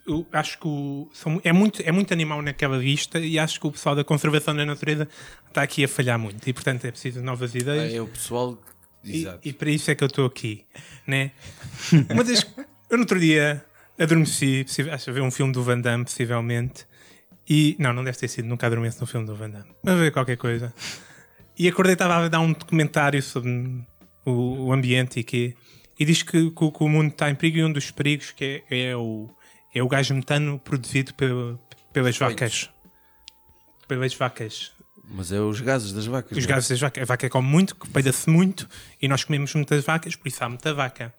S3: Eu acho que o- são- é, muito, é muito animal naquela vista e acho que o pessoal da conservação da natureza está aqui a falhar muito e, portanto, é preciso novas ideias.
S2: É o pessoal.
S3: E,
S2: Exato.
S3: e para isso é que eu estou aqui, né? Uma das, eu no outro dia adormeci, acho que a ver um filme do Van Damme, possivelmente, e não, não deve ter sido, nunca adormeço no filme do Van Damme, mas ver qualquer coisa. E acordei, estava a dar um documentário sobre o, o ambiente e que e diz que, que o- que o mundo está em perigo e um dos perigos que é, é o é o gás metano produzido pela- pelas vacas. Pelas vacas.
S2: Mas é os gases das vacas.
S3: Os
S2: não é?
S3: gases das vacas. A vaca come muito, peida-se muito e nós comemos muitas vacas, por isso há muita vaca.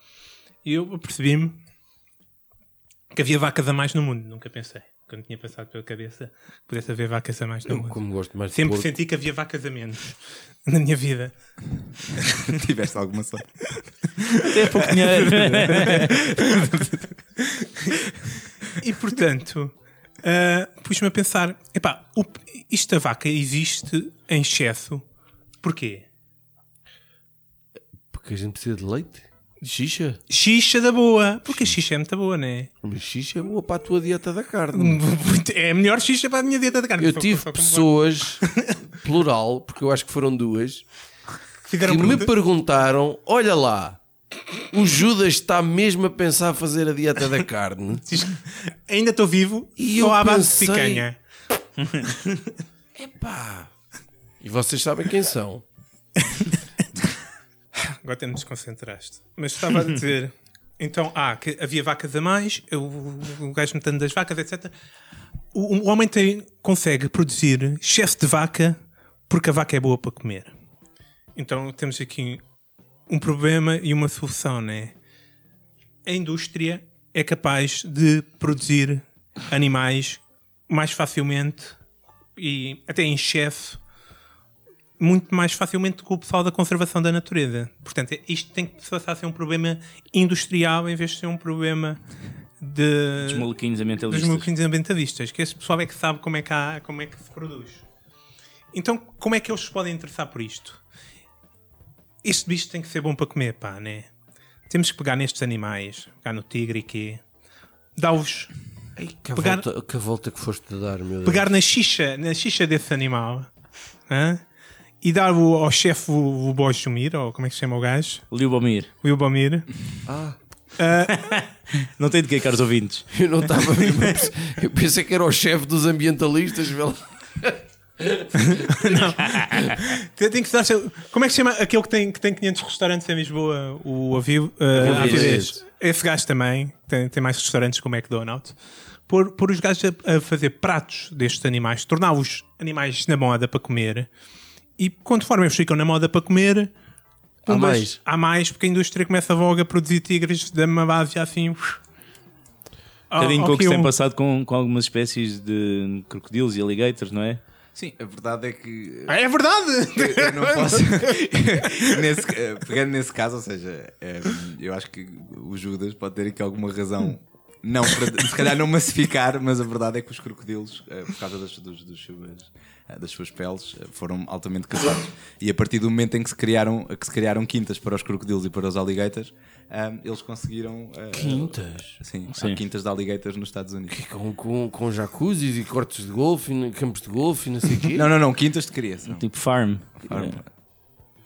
S3: E eu percebi-me que havia vacas a mais no mundo. Nunca pensei. Me tinha passado pela cabeça que pudesse haver vacas a mais no
S2: Eu,
S3: mundo.
S2: como gosto mais
S3: Sempre
S2: porco,
S3: senti que havia vacas a menos na minha vida.
S4: Tiveste alguma sorte.
S1: Até pouco dinheiro.
S3: E portanto, ah, pus-me a pensar: epá, o, isto da vaca existe em excesso. Porquê?
S2: Porque a gente precisa de leite? Xixa?
S3: Xixa da boa. Porque a xixa é muito boa, não é?
S2: Mas xixa é boa para a tua dieta da carne.
S3: É a melhor xixa para a minha dieta de carne.
S2: Eu tive pessoas, plural, porque eu acho que foram duas, que me
S3: pergunta-
S2: perguntaram: olha lá, o Judas está mesmo a pensar fazer a dieta da carne.
S3: Ainda estou vivo
S2: E
S3: só
S2: eu
S3: à base de picanha.
S2: Epá! E vocês sabem quem são?
S3: Agora até me desconcentraste. Mas estava a dizer. Então, ah, que havia vacas a mais, o, o gajo metendo das vacas, etc. O, o homem tem, consegue produzir excesso de vaca porque a vaca é boa para comer. Então temos aqui um problema e uma solução, né? A indústria é capaz de produzir animais mais facilmente e até em excesso muito mais facilmente do que o pessoal da conservação da natureza. Portanto, isto tem que passar a ser um problema industrial em vez de ser um problema de,
S1: maluquinhos
S3: dos
S1: ambientalistas.
S3: maluquinhos ambientalistas, que esse pessoal é que sabe como é que, há, como é que se produz. Então, como é que eles se podem interessar por isto? Este bicho tem que ser bom para comer, pá, né? Temos que pegar nestes animais, pegar no tigre e quê? Dá-os
S2: que, a
S3: Pegar-
S2: volta, que a volta que foste dar, meu Deus.
S3: pegar na xixa, na xixa desse animal hã? E dar o, ao chefe o, o Bojumir, ou como é que se chama o gajo?
S1: Liubomir.
S3: O Ilbomir.
S2: Ah,
S1: Não tem de que, caros ouvintes.
S2: eu não estava mesmo Eu pensei que era o chefe dos ambientalistas.
S3: Tem, que dar Como é que se chama aquele que tem, que tem 500 restaurantes em Lisboa? O Aviv, uh. Esse gajo também tem, tem mais restaurantes que o McDonald's. Pôr, pôr os gajos a, a fazer pratos destes animais, torná-los animais na moda para comer e conforme eles ficam na moda para comer,
S2: Há mais.
S3: Há mais, porque a indústria começa logo a produzir tigres de uma base assim.
S1: Bocadinho
S3: ao
S1: com o que se tem passado com, com algumas espécies de crocodilos e alligators, não é?
S4: Sim, a verdade é que
S3: Ah, é verdade!
S4: eu, eu não posso. nesse, eh, pegando nesse caso, ou seja, eh, eu acho que o Judas pode ter aqui alguma razão. Não, para, se calhar não massificar, mas a verdade é que os crocodilos, eh, por causa dos, dos eh, das suas peles, eh, foram altamente caçados. E a partir do momento em que se criaram, que se criaram quintas para os crocodilos e para os alligators, eh, eles conseguiram. eh,
S2: Quintas?
S4: Sim,
S1: Sim.
S4: há quintas de alligators nos Estados Unidos.
S2: Com, com, com jacuzzis e cortes de golfe, e campos de golfe e não sei o quê.
S4: Não, não, não, quintas de criação.
S1: Tipo farm.
S4: Farm.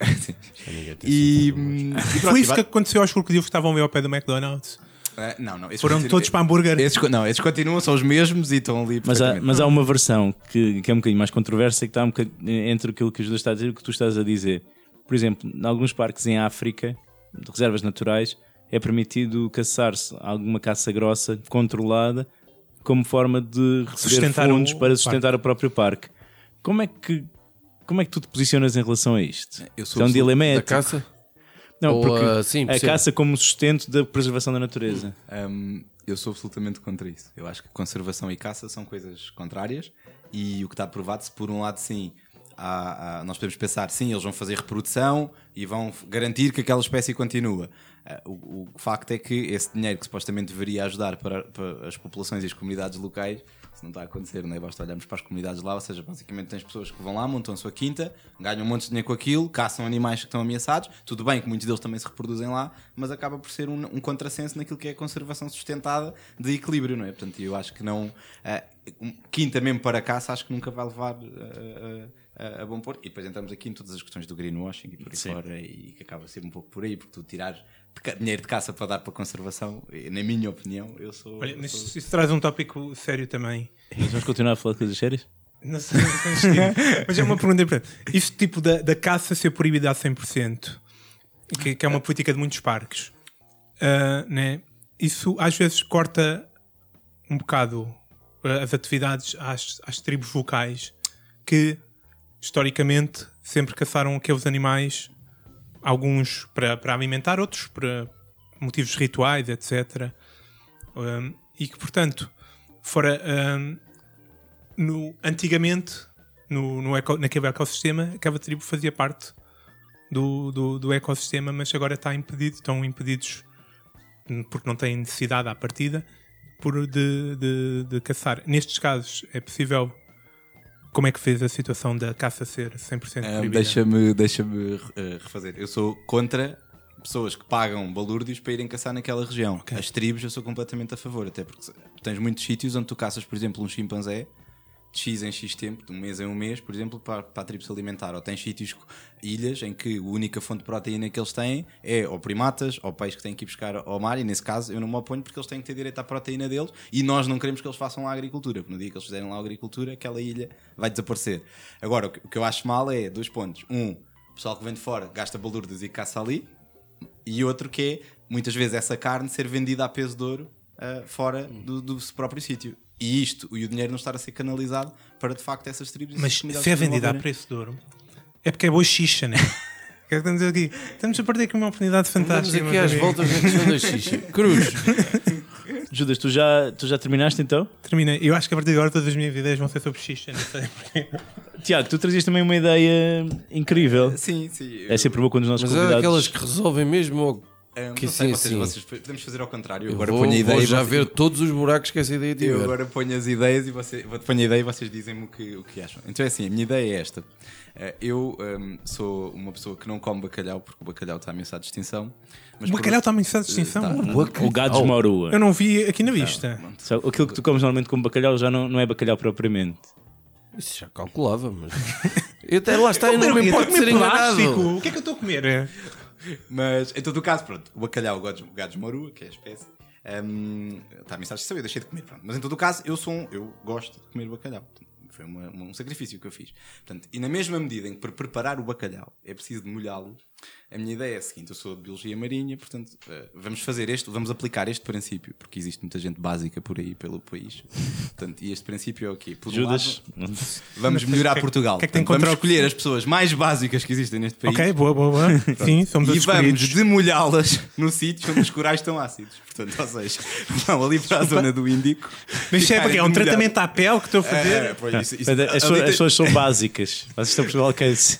S1: É.
S4: Sim. E, hum, e
S3: Foi isso que aconteceu aos crocodilos que estavam bem ao pé do McDonald's.
S4: Eh, não, não. esses
S3: Foram
S4: continu-
S3: todos para hambúrguer.
S4: Esses, não, esses continuam, são os mesmos e estão ali.
S1: Mas há, mas há uma versão que, que é um bocadinho mais controversa que está um bocadinho entre aquilo que o Judas está a dizer e o que tu estás a dizer. Por exemplo, em alguns parques em África, de reservas naturais, é permitido caçar-se alguma caça grossa controlada como forma de receber
S3: Sustentar
S1: fundos para sustentar o próprio parque. Como é que como é que tu te posicionas em relação a isto?
S4: Eu sou
S1: é um dilema
S2: Da caça?
S1: Não,
S2: Ou,
S1: porque
S2: ah, sim,
S1: a caça como sustento da preservação da natureza.
S4: Hum, eu sou absolutamente contra isso. Eu acho que conservação e caça são coisas contrárias e o que está provado, se por um lado sim, há- há- nós podemos pensar sim, eles vão fazer reprodução e vão garantir que aquela espécie continua. Ah, o, o facto é que esse dinheiro que supostamente deveria ajudar para, para as populações e as comunidades locais, isso não está a acontecer, não é? Basta olharmos para as comunidades lá, ou seja, basicamente tens pessoas que vão lá, montam a sua quinta, ganham um monte de dinheiro com aquilo, caçam animais que estão ameaçados, tudo bem que muitos deles também se reproduzem lá, mas acaba por ser um, um contrassenso naquilo que é a conservação sustentada de equilíbrio, não é? Portanto, eu acho que não. um- quinta mesmo para caça, acho que nunca vai levar ah, ah, a, a bom porto. E depois entramos aqui em todas as questões do greenwashing e por aí fora, e que acaba a ser um pouco por aí, porque tu ca- dinheiro de caça para dar para conservação, na minha opinião, eu sou.
S3: Olha,
S4: eu
S3: mas
S4: sou-
S3: isso traz um tópico sério também.
S1: Mas vamos continuar a falar de coisas sérias?
S3: Não sei, não sei se mas é uma pergunta importante. Isto tipo da, da caça ser proibida a 100%, que, que é uma política de muitos parques, ah, né? isso às vezes corta um bocado ah, as atividades às, às tribos locais que historicamente sempre caçaram aqueles animais, alguns para, para alimentar, outros para motivos rituais, etc. Um, e que, portanto, fora um, no, antigamente, no, no eco- naquele ecossistema, aquela tribo fazia parte do, do, do ecossistema, mas agora está impedido, estão impedidos porque não têm necessidade à partida por de, de, de caçar. Nestes casos é possível. Como é que fez a situação da caça ser 100%
S4: Ah,
S3: proibida?
S4: Deixa-me deixa refazer. Eu sou contra pessoas que pagam balúrdios para irem caçar naquela região. As tribos eu sou completamente a favor, até porque tens muitos sítios onde tu caças, por exemplo, um chimpanzé de X em X tempo, de um mês em um mês, por exemplo, para, para a tribo alimentar. Ou tens sítios, ilhas, em que a única fonte de proteína que eles têm é ou primatas ou peixe que têm que ir buscar ao mar. E nesse caso eu não me oponho porque eles têm que ter direito à proteína deles e nós não queremos que eles façam lá agricultura, porque no dia que eles fizerem lá agricultura, aquela ilha vai desaparecer. Agora, o que, eu acho mal é dois pontos. Um, o pessoal que vem de fora gasta balúrdios e caça ali. E outro que é, muitas vezes, essa carne ser vendida a peso de ouro ah, fora do, do próprio sítio. E isto, e o dinheiro não estar a ser canalizado para, de facto, essas tribos...
S3: Mas se é vendida a preço de ouro, é porque é boa xixa, né? O que é que estamos aqui? Estamos a perder aqui uma oportunidade
S2: Estamos
S3: fantástica.
S2: aqui
S3: meus
S2: às voltas da xixa. Cruz,
S1: Judas, tu já, tu já terminaste então?
S3: Terminei. Eu acho que a partir de agora todas as minhas ideias vão ser sobre xixa. Não sei porquê.
S1: Tiago, tu trazias também uma ideia incrível.
S4: Sim, sim.
S1: É sempre bom quando os nossos
S2: mas é
S1: convidados.
S2: aquelas que resolvem mesmo. Ou...
S4: Ah,
S2: que
S4: não sei,
S2: sim,
S4: vocês,
S2: sim.
S4: vocês- podemos fazer ao contrário. Eu
S2: Eu
S4: agora
S2: vou,
S4: ponho a
S2: vou
S4: ideia... e
S2: já
S4: vocês-
S2: ver todos os buracos que essa ideia
S4: Eu
S2: tiver.
S4: agora ponho as ideias e você, vou- ponho a ideia e vocês dizem-me o que, o que acham. Então é assim, a minha ideia é esta. Eh, Eu hum, sou uma pessoa que não come bacalhau porque o bacalhau está ameaçado de extinção. Mas
S3: O bacalhau está em estado de extinção.
S4: Tá.
S1: O gado esmorua.
S3: Eu não vi aqui na vista.
S1: Só Aquilo que tu comes normalmente como bacalhau já não, não é bacalhau propriamente.
S2: Isso já calculava, mas. Eu até lá está, eu não me importo de ser enganado.
S3: plástico. O que é que eu estou a comer?
S4: Mas em todo o caso, pronto, o bacalhau, o gado, o gado esmorua, que é a espécie, hum, está a mensagem de eu deixei de comer. Pronto. Mas em todo o caso, eu sou um, eu gosto de comer bacalhau. Foi uma- um sacrifício que eu fiz. Portanto, e na mesma medida em que para preparar o bacalhau é preciso de molhá-lo, A minha ideia é a seguinte: eu sou de Biologia Marinha, portanto, eh, vamos fazer este, vamos aplicar este princípio, porque existe muita gente básica por aí pelo país. Portanto, e este princípio é o quê? Por um
S1: Judas.
S4: lado, vamos melhorar
S3: que é-
S4: Portugal.
S3: que é que tem
S4: Portanto, vamos escolher as pessoas mais básicas que existem neste país.
S3: Ok, boa, boa, boa. Sim, somos
S4: E
S3: os
S4: vamos demolhá-las no sítio onde os corais estão ácidos. Portanto, ou seja, vão ali para a zona do Índico.
S3: Mas isso é porque é um tratamento à pele que estou a fazer.
S4: É, pois, isso- isso-
S1: As, pessoas,
S4: ali
S1: as pessoas são básicas. Vocês estão a perceber o alcance.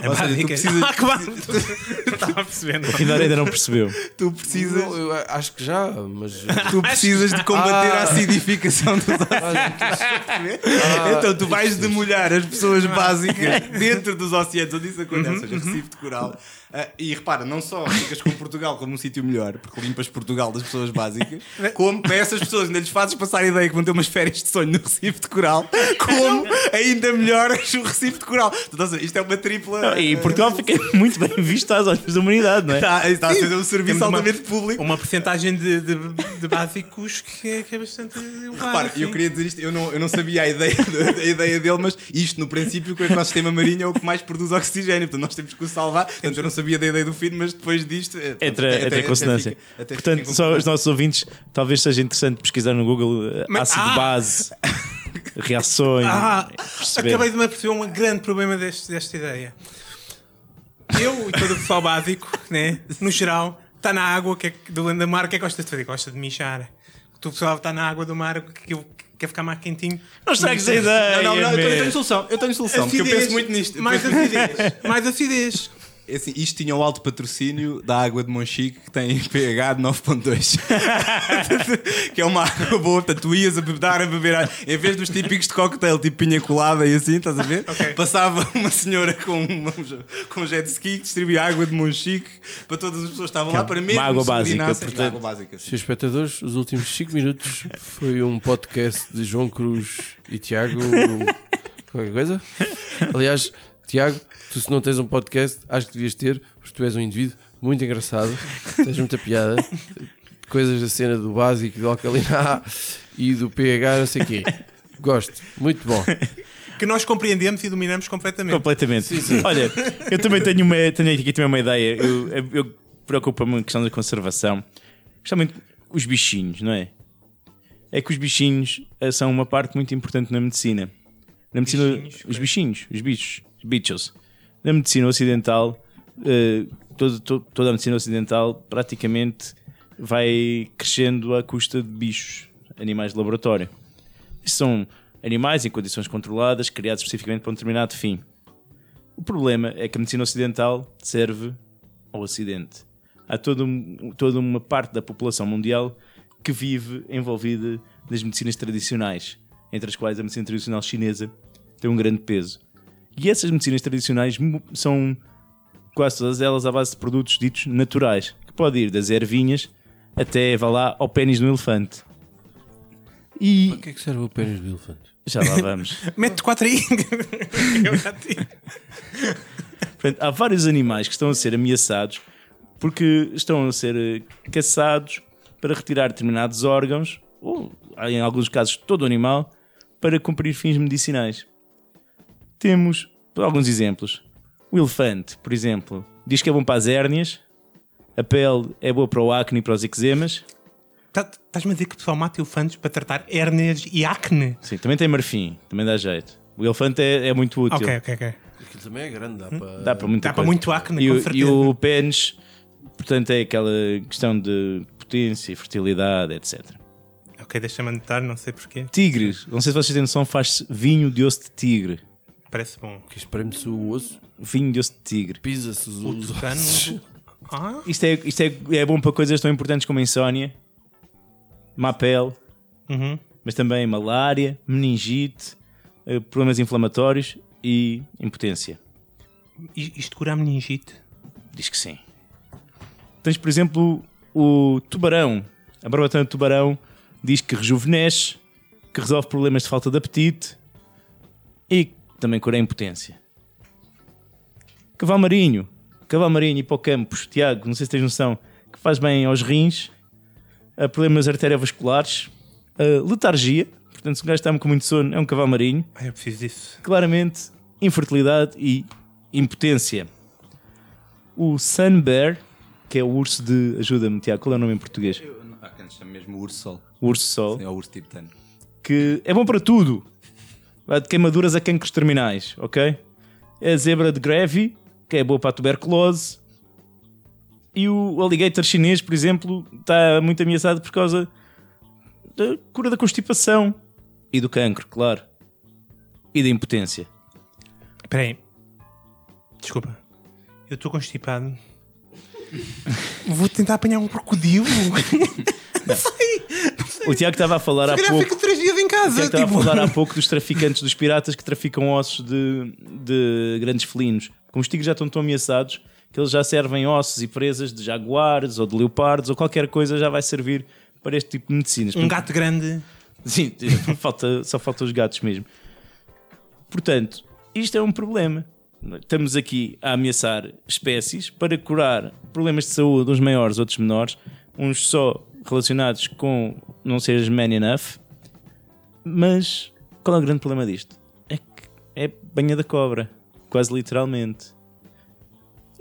S3: É
S4: seja, tu precisas-
S3: Ah. Estava a perceber.
S1: Afinal, ainda não percebeu.
S4: Tu precisas,
S2: Não, eu acho que já, mas.
S4: tu precisas de combater
S2: Ah.
S4: a acidificação dos
S2: Olha,
S4: Então tu vais demolhar as pessoas básicas dentro dos oceanos onde isso acontece, ou seja, Recife de Coral. Ah, e repara, não só ficas com Portugal como um sítio melhor, porque limpas Portugal das pessoas básicas, como para essas pessoas ainda lhes fazes passar a ideia que vão ter umas férias de sonho no Recife de Coral, como ainda melhoras o Recife de Coral. Seja, isto é uma tripla.
S1: E Portugal fica muito bem visto às olhos da humanidade, não é?
S4: Está, está a ser um serviço
S3: Temos uma-
S4: altamente público.
S3: Uma porcentagem de, de, de básicos que é, que é bastante.
S4: Repara, eu queria dizer isto, eu não, eu não sabia a ideia, a ideia dele, mas isto no princípio que o nosso sistema marinho é o que mais produz oxigênio, portanto nós temos que o salvar. Portanto, eu não sabia da ideia do fim, mas depois disto. eh, pronto,
S1: Entra,
S4: até-
S1: entra em
S4: até
S1: consonância.
S4: fica- até
S1: Portanto,
S4: fica
S1: só os nossos ouvintes, talvez seja interessante pesquisar no Google eh,
S3: Mas-
S1: ácido
S3: ah!
S1: base, reações.
S3: Ah, acabei de me aperceber um grande problema deste, desta ideia. Eu e todo o pessoal básico, né, no geral, está na água que é, do da mar, o que é que gosta de fazer? Gosta de mijar. O pessoal está na água do mar, que, que quer ficar mais quentinho.
S1: Não estragues a ideia.
S4: Não, não, não, eu tenho- eu solução, eu tenho solução, porque eu
S3: Acidez,
S4: penso muito nisto.
S3: Mais acidez. mais acidez.
S4: É assim, isto tinha o alto patrocínio da água de Monchique que tem pH de 9.2 que é uma água boa, portanto tu ias a dar a beber água. em vez dos típicos de cocktail tipo pinha colada e assim, estás a ver?
S3: Ok.
S4: Passava uma senhora com, uma, com jet ski que distribuía água de Monchique para todas as pessoas que estavam lá para mesmo
S1: água básica, portanto.
S4: água básica, sim.
S2: Senhores espectadores, os últimos 5 minutos foi um podcast de João Cruz e Tiago. Qualquer coisa? Aliás, Tiago, tu se não tens um podcast, acho que devias ter, porque tu és um indivíduo muito engraçado, tens muita piada, coisas da cena do básico, do alcalina A e do pH, não sei o quê. Gosto, muito bom.
S3: Que nós compreendemos e dominamos completamente.
S1: Completamente. Olha, eu também tenho, uma, tenho aqui também uma ideia. Eu, eu preocupo-me com a questão da conservação. Especialmente os bichinhos, não é? É que os bichinhos eh, são uma parte muito importante na medicina. Na medicina,
S3: Bichinhos,
S1: os bichinhos, os bichos, os bichos. Na medicina ocidental, todo- to- toda a medicina ocidental praticamente vai crescendo à custa de bichos, animais de laboratório. São animais em condições controladas, criados especificamente para um determinado fim. O problema é que a medicina ocidental serve ao Ocidente. Há toda, um- toda uma parte da população mundial que vive envolvida nas medicinas tradicionais, entre as quais a medicina tradicional chinesa tem um grande peso. E essas medicinas tradicionais são quase todas elas à base de produtos ditos naturais, que pode ir das ervinhas até, vá lá, ao pênis do elefante. E
S2: O que é que serve o pênis do elefante?
S1: já lá vamos.
S3: Mete 4 aí. Eu já tive.
S1: Portanto, há vários animais que estão a ser ameaçados porque estão a ser eh, caçados para retirar determinados órgãos, ou em alguns casos todo o animal, para cumprir fins medicinais. Temos alguns exemplos. O elefante, por exemplo, diz que é bom para as hérnias, a pele é boa para o acne e para os eczemas.
S3: Tá- Estás-me a dizer que o pessoal mata elefantes para tratar hérnias e acne?
S1: Sim, também tem marfim, também dá jeito. O elefante é, é muito útil.
S3: Ok, ok, ok.
S2: Aquilo também é grande, dá para.
S1: Dá para muita
S3: Dá para muito acne,
S1: e,
S3: com
S1: o-
S3: certeza.
S1: e o pênis, portanto, é aquela questão de potência, fertilidade, etc.
S3: Ok, deixa-me anotar, não sei porquê.
S1: Tigre, não sei se vocês têm noção, faz vinho de osso de tigre.
S3: Parece bom.
S2: Que espreme-se o osso,
S1: Vinho de osso de tigre.
S2: pisa-se os
S3: O
S2: os
S3: tucano. Ah,
S1: Isto é, isto é, é bom para coisas tão importantes como a insónia, má pele,
S3: uhum.
S1: mas também malária, meningite, eh, problemas inflamatórios e impotência.
S3: I- Isto cura a meningite.
S1: Diz que sim. Tens, por exemplo, o tubarão. A barbatana de tubarão diz que rejuvenesce, que resolve problemas de falta de apetite e também cura a impotência. Cavalo marinho. Cavalo marinho, hipocampos. Tiago, não sei se tens noção, que faz bem aos rins, a problemas arteriovasculares, a letargia. Portanto, se um gajo está com muito sono, é um cavalo marinho
S3: eu preciso disso.
S1: claramente infertilidade e impotência. o Sun Bear, que é o urso de. Ajuda-me, Tiago, qual é o nome em português?
S4: Há quem chama mesmo urso sol.
S1: O urso sol.
S4: É o urso tibetano.
S1: que é bom para tudo. Vai de queimaduras a cancros terminais, ok? É a zebra de Grevy, que é boa para a tuberculose. E o alligator chinês, por exemplo, está muito ameaçado por causa da cura da constipação e do cancro, claro. E da impotência.
S3: Espera aí. Desculpa. Eu estou constipado. Vou tentar apanhar um crocodilo. Não sei.
S1: O Tiago estava a falar há pouco.
S3: dias em
S1: O
S3: casa.
S1: Tiago estava
S3: tipo.
S1: a falar há pouco dos traficantes, dos piratas que traficam ossos de, de grandes felinos. Como os tigres já estão tão ameaçados que eles já servem ossos e presas de jaguares ou de leopardos ou qualquer coisa já vai servir para este tipo de medicinas.
S3: Um gato grande.
S1: Sim, só falta, só falta os gatos mesmo. Portanto, isto é um problema. Estamos aqui a ameaçar espécies para curar problemas de saúde, uns maiores, outros menores, uns só relacionados com não seres man enough. Mas qual é o grande problema disto? É que é banha da cobra, quase literalmente.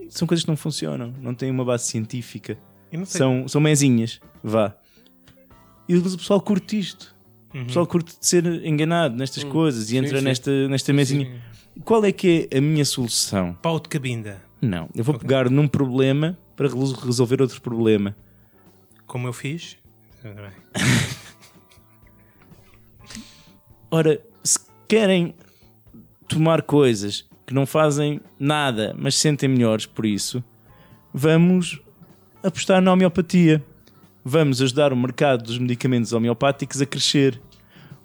S1: São coisas que não funcionam, não têm uma base científica. São, são mezinhas, vá. E o pessoal curte isto. O pessoal curte de ser enganado nestas coisas e
S2: sim,
S1: entra
S2: sim.
S1: Nesta, nesta mesinha. Qual é que é a minha solução?
S3: Pau de cabinda.
S1: Não, eu vou pegar num problema para resol- resolver outro problema.
S3: Como eu fiz.
S1: Ora, se querem tomar coisas que não fazem nada, mas se sentem melhores por isso, vamos apostar na homeopatia. Vamos ajudar o mercado dos medicamentos homeopáticos a crescer.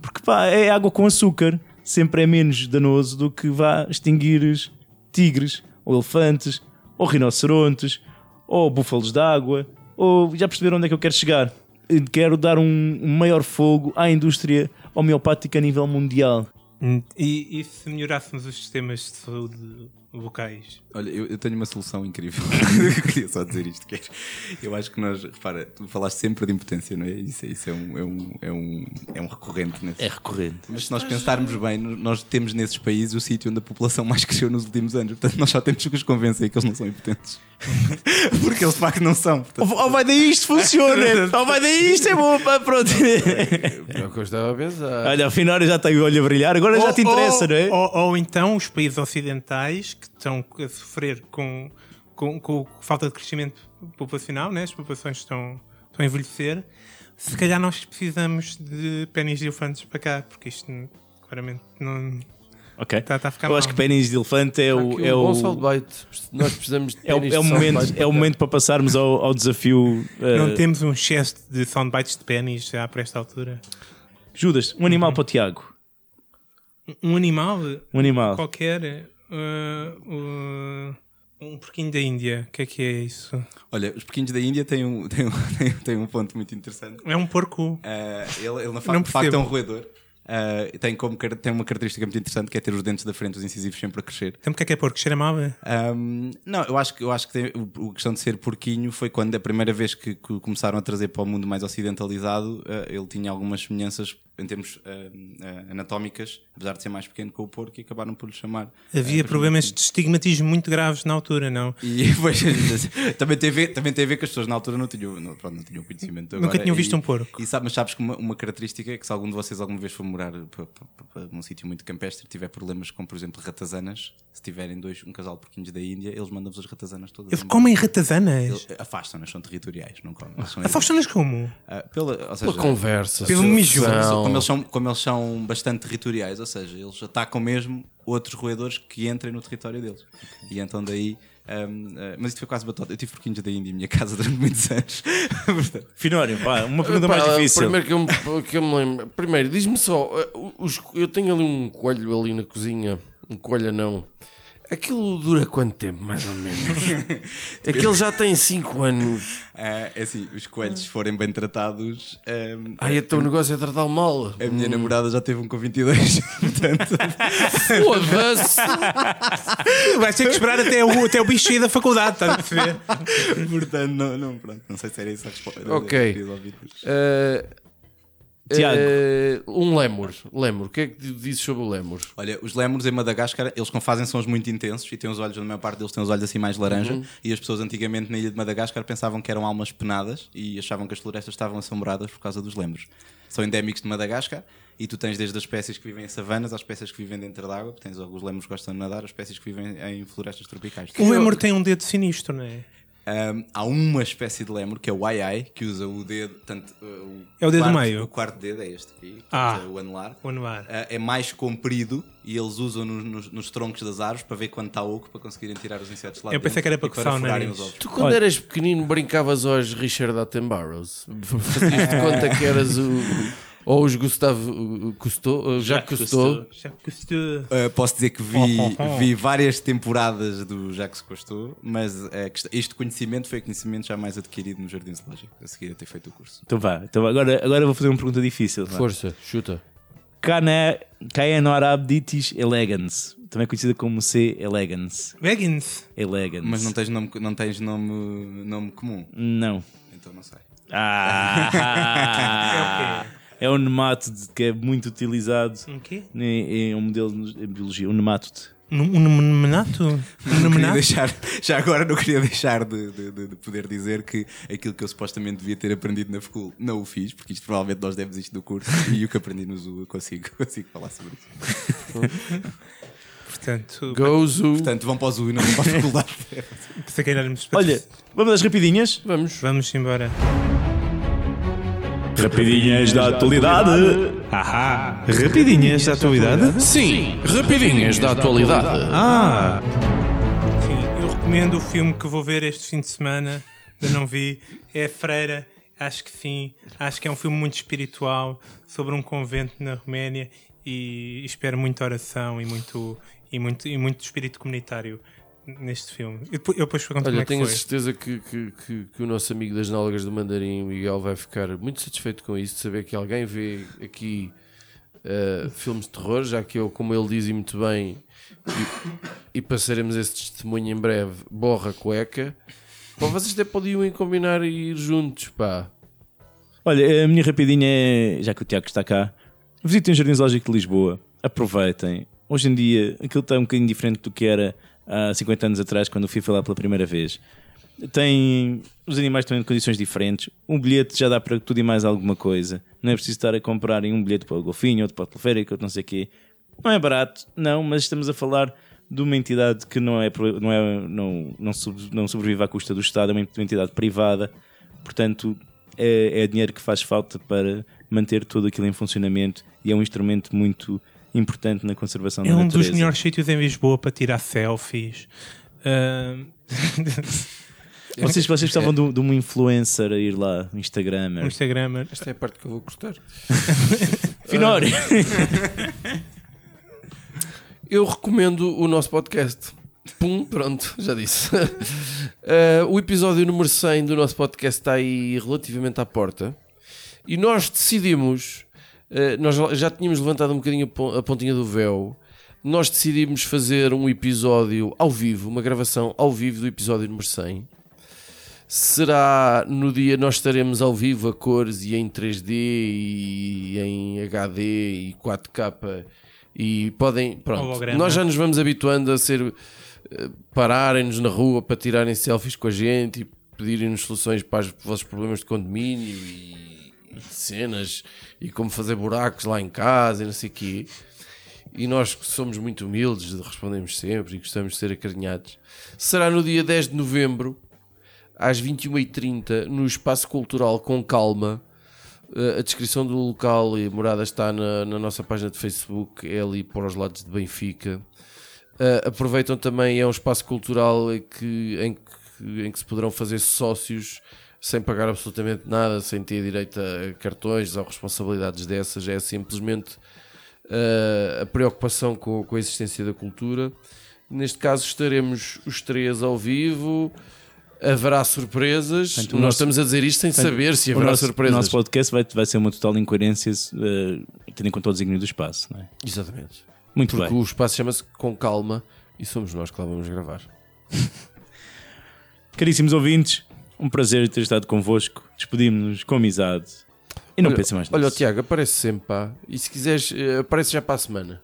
S1: Porque pá, é água com açúcar. Sempre é menos danoso do que vá extinguir tigres, ou elefantes, ou rinocerontes, ou búfalos d'água, ou já perceberam onde é que eu quero chegar? Quero dar um, maior fogo à indústria homeopática a nível mundial.
S3: Hum, E, e se melhorássemos os sistemas de saúde locais?
S4: Olha, eu, eu tenho uma solução incrível. eu queria só dizer isto. Que é, eu acho que nós, repara, tu falaste sempre de impotência, não é? Isso, isso é, um, é, um, é, um, é um recorrente nesse.
S1: É recorrente.
S4: Mas se nós pensarmos bem, nós temos nesses países o sítio onde a população mais cresceu nos últimos anos. Portanto, nós só temos que os convencer que eles não são impotentes. Porque eles de facto não são. Portanto,
S1: Oh, vai daí isto funciona! Oh, vai daí isto é bom! Pronto.
S2: É o que eu estava a pensar.
S1: Olha, afinal já tenho o olho a brilhar, agora já te interessa,
S3: ou,
S1: não é?
S3: Ou, ou então os países ocidentais que estão a sofrer com, com, com falta de crescimento populacional, né? as populações estão, estão a envelhecer. Se calhar nós precisamos de pênis de elefantes para cá, porque isto claramente não
S1: Ok.
S3: tá a ficar
S1: Eu
S3: mal.
S1: acho que pênis de elefante é o,
S2: Aqui
S1: é
S2: um
S1: o,
S2: bom soundbite. Nós precisamos de
S1: é o, é o
S2: de
S1: momento, é o
S2: para
S1: momento para passarmos ao, ao desafio. eh,
S3: Não temos um excesso de soundbites de pênis já para esta altura.
S1: Judas, um animal para o Tiago.
S3: Um animal
S1: Um animal.
S3: qualquer, uh, uh, um porquinho da Índia, o que é que é isso?
S4: olha, os pequenos da Índia têm um, têm um, têm, um ponto muito interessante.
S3: É um porco.
S4: Uh, ele, ele na fa
S3: Não
S4: de facto é um roedor. Uh, tem, como, tem uma característica muito interessante que é ter os dentes da frente, os incisivos sempre a crescer.
S3: Então o que é que é porco? Cheira mal? é?
S4: Um, não, eu acho que, eu acho que tem- o, o questão de ser porquinho foi quando a primeira vez que, que começaram a trazer para o mundo mais ocidentalizado, uh, ele tinha algumas semelhanças em termos uh, uh, anatómicas, apesar de ser mais pequeno que o porco, e acabaram por lhe chamar.
S3: Havia
S4: uh,
S3: problemas de estigmatismo muito graves na altura, não?
S4: E pois, também, tem a ver, também tem a ver que as pessoas na altura não tinham, não, pronto, não tinham conhecimento.
S3: Nunca
S4: agora.
S3: tinham visto
S4: E-
S3: um porco.
S4: E sabe, mas sabes que uma, uma característica é que se algum de vocês alguma vez for morar para, para, para um sítio muito campestre e tiver problemas com, por exemplo, ratazanas, se tiverem dois, um casal de porquinhos da Índia, eles mandam-vos as ratazanas todas.
S3: Eles
S4: embora.
S3: comem ratazanas.
S4: Afastam-nas, são territoriais, não comem.
S3: Afastam-nas como?
S4: Ah, pela, ou seja,
S2: Pela conversa.
S3: Pelo
S2: sedução.
S4: Como eles, são, como eles são bastante territoriais, ou seja, eles atacam mesmo outros roedores que entrem no território deles. E então daí. ahm, ah, mas isto foi quase batota. Eu tive porquinhos da Índia em minha casa durante muitos anos.
S1: Finório, pá, uma pergunta
S2: Pá,
S1: mais difícil.
S2: Primeiro que eu, me- que eu me lembro. Primeiro, diz-me só: uh, os- eu tenho ali um coelho ali na cozinha. Um coelho não. Aquilo dura quanto tempo, mais ou menos? Aquele já tem 5 anos.
S4: ah, é assim, os coelhos, se forem bem tratados. ahm,
S2: Ai, então o negócio é tratá-lo mal.
S4: a minha namorada já teve um com 22. Portanto,
S2: Foda-se!
S3: Vais ter que esperar até o, até o bicho sair da faculdade, estás a perceber?
S4: portanto não, não, pronto, não sei se era isso a resposta.
S2: Ok. Uh,
S1: Tiago.
S2: Eh, um lémur. Lémur. O que é que dizes sobre o lémur?
S4: Olha, os lémures em Madagascar, eles como fazem sons muito intensos e têm os olhos, na maior parte deles têm os olhos assim mais laranja.
S2: Uhum.
S4: E as pessoas antigamente na ilha de Madagascar pensavam que eram almas penadas e achavam que as florestas estavam assombradas por causa dos lémures. São endémicos de Madagascar e tu tens desde as espécies que vivem em savanas às espécies que vivem dentro d'água. Tens alguns lémures que gostam de nadar, as espécies que vivem em florestas tropicais.
S3: O Lemur tem um dedo sinistro, não é?
S4: Um, há uma espécie de lémur que é o ai que usa o dedo. Tanto, uh, o
S3: É o dedo do
S4: quarto-
S3: meio?
S4: O quarto dedo é este aqui,
S3: Ah.
S4: portanto, é o anular.
S3: O anular.
S4: Uh, é mais comprido e eles usam no- nos, nos troncos das árvores para ver quando está oco para conseguirem tirar os insetos lá
S3: Eu pensei que era
S4: e
S3: para coçar o nariz.
S4: os ovos.
S2: Tu, quando eras pequenino, brincavas aos Richard Attenboroughs? Fazias-te conta que eras o. Ou os Gustavo Cousteau, Jacques Cousteau.
S3: Já custou.
S4: Uh, posso dizer que vi, vi várias temporadas do Jacques Cousteau, mas uh, este conhecimento foi conhecimento já mais adquirido no Jardim Zoológico, a seguir a ter feito o curso.
S1: Então vá. Então vá. agora, agora vou fazer uma pergunta difícil. vá.
S2: Força, chuta.
S1: Cana- Caenorhabditis elegans. Também conhecida como C. elegans.
S3: Veggins.
S1: Elegans.
S4: Mas não tens nome, não tens nome, nome comum,
S1: Não.
S4: então não sei.
S1: Ah! é um nemátodo que é muito utilizado
S3: Um quê?
S1: em, em um modelo em biologia. Um nemátodo.
S3: Um nomenato? Um
S4: Não queria
S3: nomenato?
S4: deixar, já agora não queria deixar de, de- de- de poder dizer que aquilo que eu supostamente devia ter aprendido na FCUL não o fiz, porque isto provavelmente nós demos isto do curso e o que aprendi no Zoo eu consigo, consigo falar sobre isso.
S3: Portanto,
S2: Gozo.
S4: Portanto, vão para o Zoo e não vão para a faculdade.
S1: Olha, vamos às rapidinhas.
S2: Vamos.
S3: Vamos embora.
S1: Rapidinhas da atualidade.
S3: Ahá! Rapidinhas da atualidade?
S2: Sim, rapidinhas da atualidade.
S3: Ah! Sim, eu recomendo o filme que vou ver este fim de semana. Ainda não vi. É a Freira. Acho que sim. Acho que é um filme muito espiritual sobre um convento na Roménia e espero muita oração e muito, e muito, e muito espírito comunitário neste filme. Eu depois, eu depois
S2: Olha,
S3: é que
S2: tenho a certeza que, que, que, que o nosso amigo das náugas do Mandarim, Miguel, vai ficar muito satisfeito com isso, de saber que alguém vê aqui uh, filmes de terror, já que eu, como ele diz e muito bem, e, e passaremos esse testemunho em breve, borra cueca. Pá, vocês até podiam ir combinar e ir juntos, pá.
S1: Olha, a minha rapidinha é, já que o Tiago está cá, visitem o Jardim Zoológico de Lisboa, aproveitem. Hoje em dia aquilo está um bocadinho diferente do que era há 50 anos atrás, quando o fui lá pela primeira vez. Tem, os animais estão em condições diferentes, um bilhete já dá para tudo e mais alguma coisa. Não é preciso estar a comprarem um bilhete para o golfinho, outro para o teleférico, outro não sei o quê. Não é barato, não, mas estamos a falar de uma entidade que não, é, não, é, não, não, não sobrevive à custa do Estado, é uma entidade privada, portanto é, é dinheiro que faz falta para manter tudo aquilo em funcionamento e é um instrumento muito importante na conservação
S3: É
S1: da
S3: um
S1: natureza.
S3: dos melhores sítios em Lisboa para tirar selfies. Ah,
S1: Vocês, vocês precisavam de, um- de um influencer a ir lá, um Instagram.
S3: Instagram.
S2: Esta é a parte que eu vou gostar.
S1: Finório!
S2: Eu recomendo o nosso podcast. Pum, pronto, já disse. Eh, o episódio número 100 do nosso podcast está aí relativamente à porta. E nós decidimos, nós já tínhamos levantado um bocadinho a pon- a pontinha do véu. Nós decidimos fazer um episódio ao vivo, uma gravação ao vivo do episódio número 100. Será no dia nós estaremos ao vivo a cores e em 3D e em HD e 4K e podem, pronto, nós já nos vamos habituando a ser eh, pararem-nos na rua para tirarem selfies com a gente e pedirem-nos soluções para os vossos problemas de condomínio e cenas e como fazer buracos lá em casa e não sei o quê. E nós que somos muito humildes, respondemos sempre e gostamos de ser acarinhados. Será no dia 10 de novembro, às 21h30, no Espaço Cultural Com Calma. Uh, A descrição do local e morada está na, na nossa página de Facebook, é ali para os lados de Benfica. Uh, aproveitam também, é um espaço cultural que, em, que, em que se poderão fazer sócios sem pagar absolutamente nada, sem ter direito a cartões ou responsabilidades dessas. É simplesmente uh, a preocupação com, com a existência da cultura. Neste caso, estaremos os três ao vivo. Haverá surpresas.
S1: Portanto, o
S2: Nós
S1: nosso-
S2: estamos a dizer isto sem saber se
S1: o
S2: haverá
S1: nosso, o
S2: surpresas.
S1: nosso podcast vai, vai ser uma total incoerência, eh, tendo em conta o desígnio do espaço. Não é?
S2: Exatamente.
S1: Muito
S2: Porque
S1: bem.
S2: o espaço chama-se Com Calma e somos nós que lá vamos gravar.
S1: Caríssimos ouvintes, um prazer ter estado convosco. Despedimos-nos com amizade. E não
S2: olha,
S1: pensa mais
S2: Olha,
S1: nisso.
S2: Tiago, aparece sempre, pá. E se quiseres, eh, aparece já para a semana.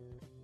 S2: Thank you.